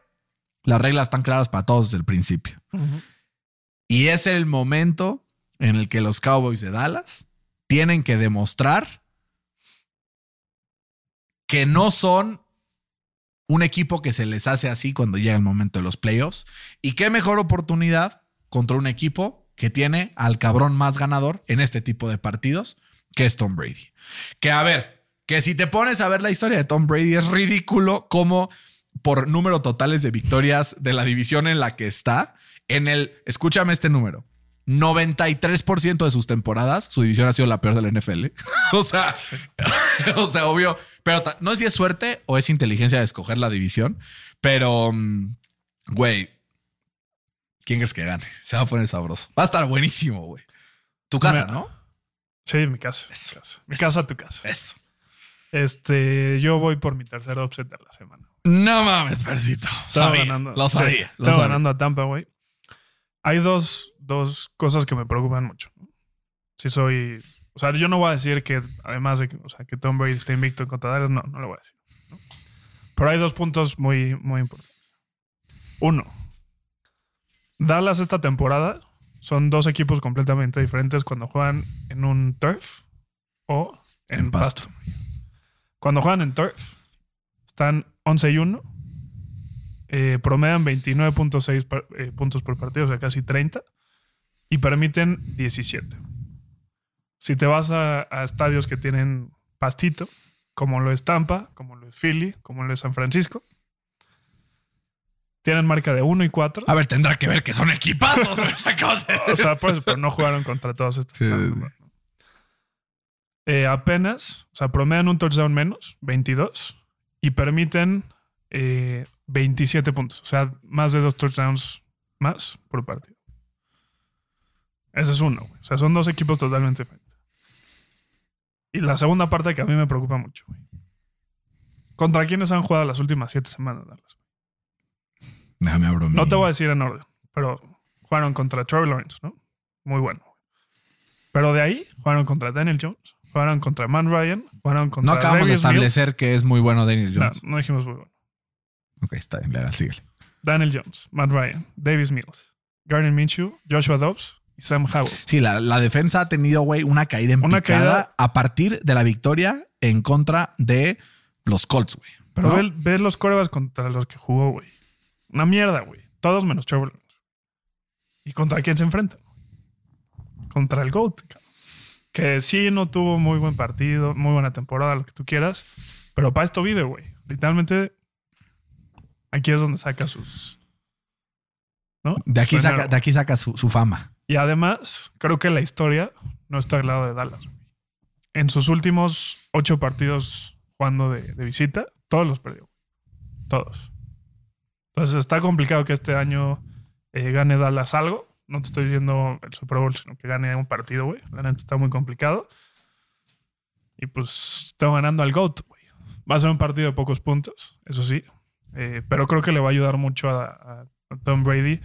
las reglas están claras para todos desde el principio. Y es el momento en el que los Cowboys de Dallas tienen que demostrar que no son un equipo que se les hace así cuando llega el momento de los playoffs. Y qué mejor oportunidad contra un equipo que tiene al cabrón más ganador en este tipo de partidos, que es Tom Brady. Que a ver, que si te pones a ver la historia de Tom Brady es ridículo como por número totales de victorias de la división en la que está, en el, escúchame este número, 93% de sus temporadas, su división ha sido la peor de la NFL. o sea, o sea, obvio, pero no sé si es suerte o es inteligencia de escoger la división, pero, mm, güey, ¿quién crees que gane? Se va a poner sabroso. Va a estar buenísimo, güey. Tu casa, Mira. ¿no? Sí, mi casa. Eso, mi casa. Mi eso. casa, tu casa. Eso. Este, yo voy por mi tercer upset de la semana. No mames, Percito. Estaba Sabía, ganando. Lo sí, sabía. lo estaba sabía. ganando a Tampa, güey. Hay dos, dos cosas que me preocupan mucho. Si soy. O sea, yo no voy a decir que, además de que, o sea, que Tom Brady está invicto en contra Dallas, no, no lo voy a decir. ¿no? Pero hay dos puntos muy, muy importantes. Uno, Dallas esta temporada son dos equipos completamente diferentes cuando juegan en un turf o en, En pasto. pasto. Cuando juegan en turf, están 11 y 1. eh, promedian 29.6 par- eh, puntos por partido, o sea, casi 30. Y permiten 17. Si te vas a, a estadios que tienen pastito, como lo es Tampa, como lo es Philly, como lo es San Francisco, tienen marca de 1 y 4. A ver, tendrá que ver que son equipazos. Esa cosa. O sea, pues, pero no jugaron contra todos estos. Sí. Eh, apenas, o sea, promedian un touchdown menos, 22, y permiten eh, 27 puntos. O sea, más de dos touchdowns más por partido. Ese es uno, güey. O sea, son dos equipos totalmente diferentes. Y la segunda parte que a mí me preocupa mucho, güey. ¿Contra quiénes han jugado las últimas siete semanas, Dallas? Déjame abrir. No te voy a decir en orden, pero jugaron contra Trevor Lawrence, ¿no? Muy bueno. Pero de ahí jugaron contra Daniel Jones, jugaron contra Man Ryan, jugaron contra No acabamos de Mills. establecer que es muy bueno Daniel No, Jones. no dijimos muy bueno. Ok, está bien, legal, síguele. Daniel Jones, Matt Ryan, Davis Mills, Garner Minshew, Joshua Dobbs y Sam Howell. Sí, la, la defensa ha tenido, güey, una caída en Una picada caída. a partir de la victoria en contra de los Colts, güey. Pero ¿No? ve, ve los corebas contra los que jugó, güey. Una mierda, güey. Todos menos Trevor Lawrence. ¿Y contra quién se enfrentan? Contra el GOAT. Que sí no tuvo muy buen partido, muy buena temporada, lo que tú quieras. Pero para esto vive, güey. Literalmente, aquí es donde saca sus... ¿No? De aquí saca, de aquí saca su, su fama. Y además, creo que la historia no está al lado de Dallas. En sus últimos ocho partidos jugando de, de visita, todos los perdió. Todos. Entonces está complicado que este año eh, gane Dallas algo. No te estoy diciendo el Super Bowl, sino que gane un partido, güey. La neta está muy complicado. Y pues está ganando al GOAT, güey. Va a ser un partido de pocos puntos, eso sí. Eh, pero creo que le va a ayudar mucho a, a- a Tom Brady,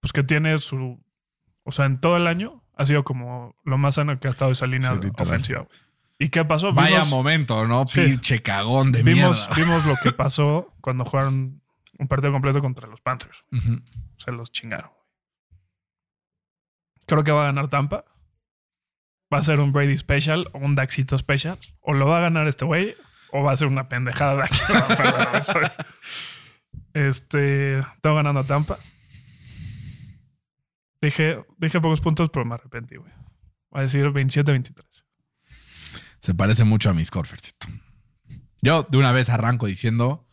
pues que tiene su o sea, en todo el año ha sido como lo más sano que ha estado esa línea Sí, ofensiva. güey. ¿Y qué pasó? Vaya momento, ¿no? Sí. Pinche cagón de vimos, mierda. vimos lo que pasó cuando jugaron un partido completo contra los Panthers. Se los chingaron. Creo que va a ganar Tampa. Va a ser un Brady special o un Daxito special. O lo va a ganar este güey o va a ser una pendejada de aquí. Este, tengo ganando a Tampa. Dije, dije pocos puntos, pero me arrepentí, güey. Va a decir 27-23. Se parece mucho a mis Corfercito. Yo de una vez arranco diciendo: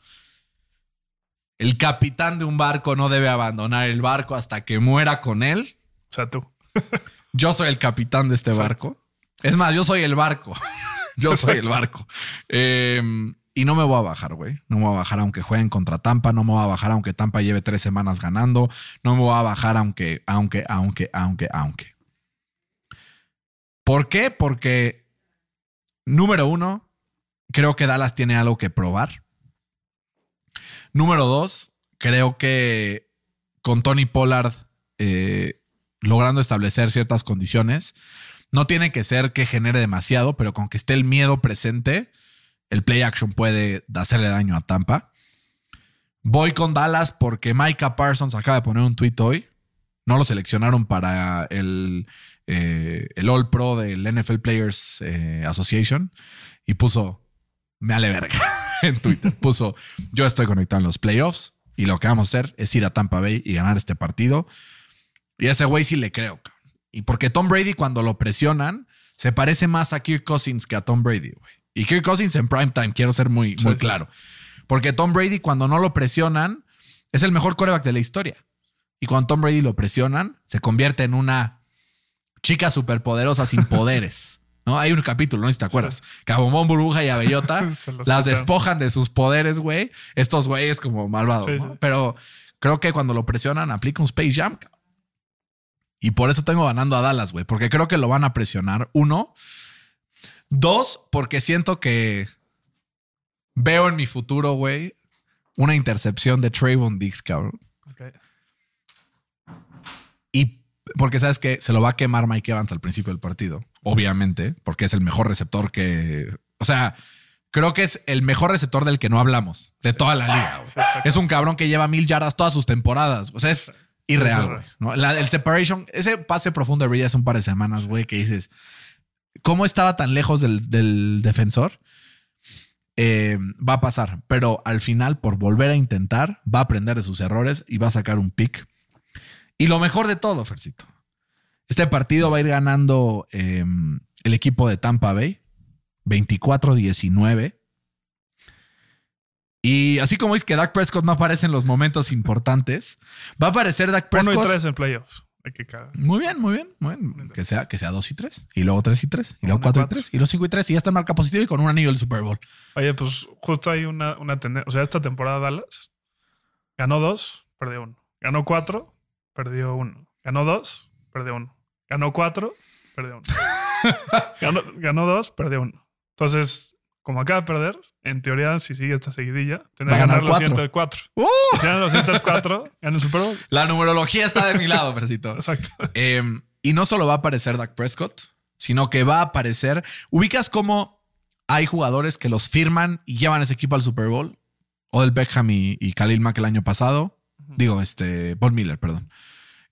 el capitán de un barco no debe abandonar el barco hasta que muera con él. O sea, tú. Yo soy el capitán de este Exacto. barco. Es más, yo soy el barco. yo soy el barco. Eh, Y no me voy a bajar, güey. No me voy a bajar aunque jueguen contra Tampa. No me voy a bajar aunque Tampa lleve tres semanas ganando. No me voy a bajar aunque, aunque, aunque, aunque, aunque. ¿Por qué? Porque, número uno, creo que Dallas tiene algo que probar. Número dos, creo que con Tony Pollard eh, logrando establecer ciertas condiciones, no tiene que ser que genere demasiado, pero con que esté el miedo presente, el play action puede hacerle daño a Tampa. Voy con Dallas porque Micah Parsons acaba de poner un tweet hoy. No lo seleccionaron para el, eh, el All Pro del NFL Players eh, Association y puso, me ale verga en Twitter. Puso, yo estoy conectado en los playoffs y lo que vamos a hacer es ir a Tampa Bay y ganar este partido. Y a ese güey sí le creo. cabrón. Y porque Tom Brady cuando lo presionan se parece más a Kirk Cousins que a Tom Brady, güey. Y Kirk Cousins en prime time, quiero ser muy, muy sí. claro. Porque Tom Brady cuando no lo presionan es el mejor coreback de la historia. Y cuando Tom Brady lo presionan se convierte en una chica superpoderosa sin poderes. ¿No? Hay un capítulo, no sé si te acuerdas. Que a Bombón, Burbuja y a Bellota Se los las despojan de sus poderes, güey. Estos güeyes como malvados. Sí, ¿no? sí. Pero creo que cuando lo presionan aplica un Space Jam. Y por eso tengo ganando a Dallas, güey. Porque creo que lo van a presionar. Uno. Dos, porque siento que veo en mi futuro, güey, una intercepción de Trayvon Diggs, cabrón. Ok. Y porque sabes que se lo va a quemar Mike Evans al principio del partido, obviamente, porque es el mejor receptor que. O sea, creo que es el mejor receptor del que no hablamos, de toda la liga. güey. Es un cabrón que lleva mil yardas todas sus temporadas. O sea, es irreal, Sí, güey. sí. ¿no? La- el separation, ese pase profundo de Brilla hace un par de semanas, güey, que dices, ¿cómo estaba tan lejos del, del defensor? Eh, va a pasar, pero al final, por volver a intentar, va a aprender de sus errores y va a sacar un pick. Y lo mejor de todo, Fercito. Este partido va a ir ganando eh, el equipo de Tampa Bay 24-19. Y así como es que Dak Prescott no aparece en los momentos importantes, va a aparecer Dak Uno y Prescott. tres en playoffs. Hay que. Muy bien, muy bien, muy bien. Que sea, que sea 2 y 3, y luego 3 y 3, y luego Una 4 y cuatro. 3, y luego 5 y 3, y ya está en marca positiva y con un anillo del Super Bowl. Oye, pues justo hay una, una tendencia. O sea, esta temporada Dallas ganó dos, perdió uno. Ganó cuatro, perdió uno. Ganó dos, perdió uno. Ganó cuatro, perdió uno. ganó, ganó dos, perdió uno. Entonces, como acaba de perder, en teoría, si sigue esta seguidilla, tendrá que ganar ganar los cuatro. 104. ¡Uh! Si ganan los 104, gana el Super Bowl. La numerología está de mi lado, Fercito. Exacto. Eh, y no solo va a aparecer Dak Prescott, sino que va a aparecer. Ubicas cómo hay jugadores que los firman y llevan ese equipo al Super Bowl. Odell Beckham y, y Khalil Mack el año pasado. Digo, este, Von Miller, perdón.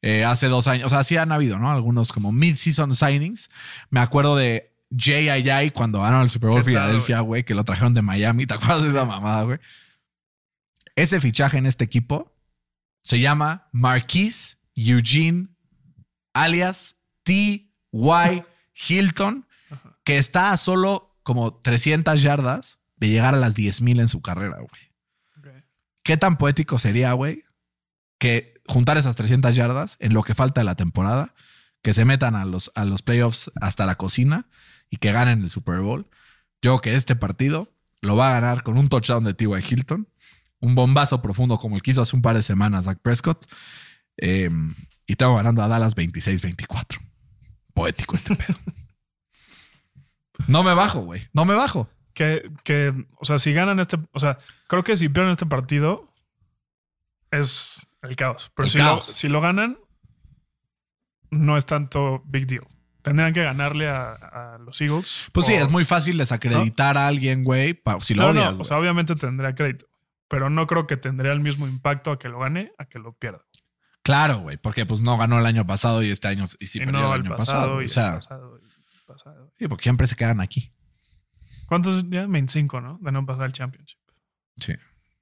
Eh, hace dos años. O sea, sí han habido, ¿no? Algunos como mid-season signings. Me acuerdo de Jay Ayay cuando ganaron el Super Bowl Filadelfia, güey, que lo trajeron de Miami. ¿Te acuerdas de esa mamada, güey? Ese fichaje en este equipo se llama Marquise Eugene alias T.Y. Hilton, que está a solo como 300 yardas de llegar a las 10.000 en su carrera, güey. ¿Qué tan poético sería, güey? Que juntar esas 300 yardas en lo que falta de la temporada, que se metan a los, a los playoffs hasta la cocina y que ganen el Super Bowl. Yo creo que este partido lo va a ganar con un touchdown de T.Y. Hilton, un bombazo profundo como el que hizo hace un par de semanas Dak Prescott. Eh, y estamos ganando a Dallas 26-24. Poético este pedo. No me bajo, güey. No me bajo. Que, que, o sea, si ganan este, o sea, creo que si pierden este partido es el caos. Pero El si, caos. Lo, si lo ganan, no es tanto big deal. Tendrían que ganarle a, a los Eagles. Pues sí, es muy fácil desacreditar a alguien, güey, si lo No, odias. no, o sea, obviamente tendría crédito. Pero no creo que tendría el mismo impacto a que lo gane a que lo pierda. Claro, güey, porque pues no ganó el año pasado y este año y sí y perdió no el año pasado, pasado. y o sea, pasado, y el pasado. sí, porque siempre se quedan aquí. ¿Cuántos ya? 25, ¿no? De no pasar el championship. Sí.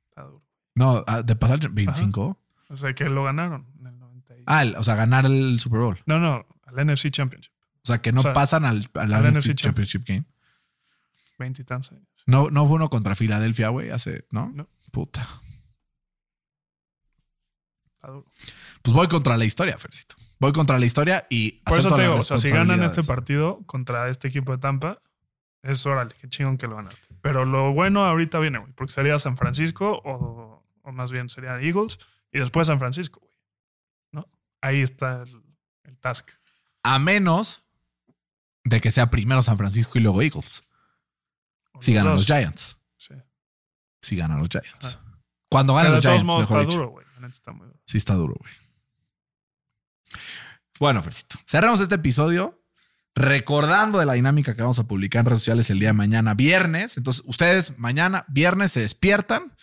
Está duro. No, ah, de pasar el 25. O sea, que lo ganaron en el 90. y- Ah, el- o sea, ganar el Super Bowl. No, no, al NFC Championship. O sea, que no O sea, pasan al, al al NFC NFC Championship Game. 20 y tantos años. No, no fue uno contra Filadelfia, güey, hace, ¿no? No. Puta. Pues voy contra la historia, Fercito. Voy contra la historia y Por eso te digo, o sea, si ganan este partido contra este equipo de Tampa, es órale, qué chingón que lo ganaste. Pero lo bueno ahorita viene, güey, porque sería San Francisco o, o más bien sería Eagles y después San Francisco, güey. ¿No? Ahí está el, el task. A menos de que sea primero San Francisco y luego Eagles. O Si ganan dos. los Giants. Sí. Si ganan los Giants. Cuando de los Giants, mejor está dicho. duro, güey. Está muy duro. Sí, está duro, güey. Bueno, Fercito. Cerramos este episodio recordando de la dinámica que vamos a publicar en redes sociales el día de mañana, viernes. Entonces, ustedes mañana, viernes, se despiertan.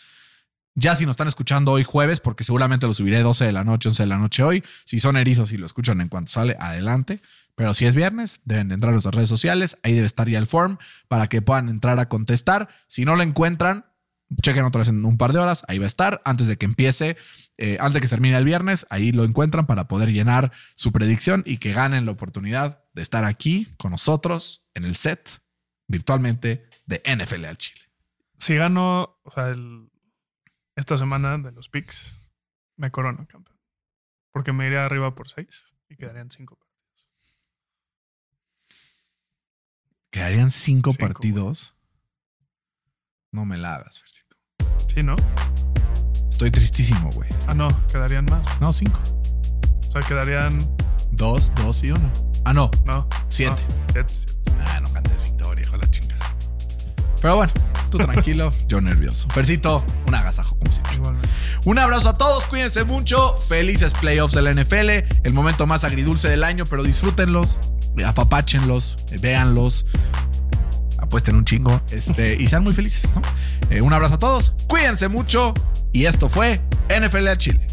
Ya si nos están escuchando hoy jueves, porque seguramente lo subiré 12 de la noche, 11 de la noche hoy. Si son erizos y lo escuchan en cuanto sale, adelante. Pero si es viernes, deben de entrar a nuestras redes sociales. Ahí debe estar ya el form para que puedan entrar a contestar. Si no lo encuentran, chequen otra vez en un par de horas. Ahí va a estar antes de que empiece, eh, antes de que termine el viernes. Ahí lo encuentran para poder llenar su predicción y que ganen la oportunidad de estar aquí con nosotros en el set virtualmente de NFL al Chile. Si gano, o sea, el- esta semana de los picks, me corono campeón. Porque me iría arriba por seis y quedarían cinco. Quedarían cinco, Cinco, partidos. No me la hagas, Fercito. Sí, ¿no? Estoy tristísimo, güey. Ah, no, quedarían más. No, cinco. O sea, quedarían. Dos, dos y uno. Ah, no. No. Siete. no, siete, siete. Ah, no cantes victoria, hijo de la chingada. Pero bueno, tú tranquilo, yo nervioso. Fercito, un agasajo, como siempre. Igualmente. Un abrazo a todos, cuídense mucho. Felices playoffs de la NFL. El momento más agridulce del año, pero disfrútenlos, apapáchenlos, véanlos, apuesten un chingo este, y sean muy felices, ¿no? Eh, un abrazo a todos, cuídense mucho. Y esto fue NFL a Chile.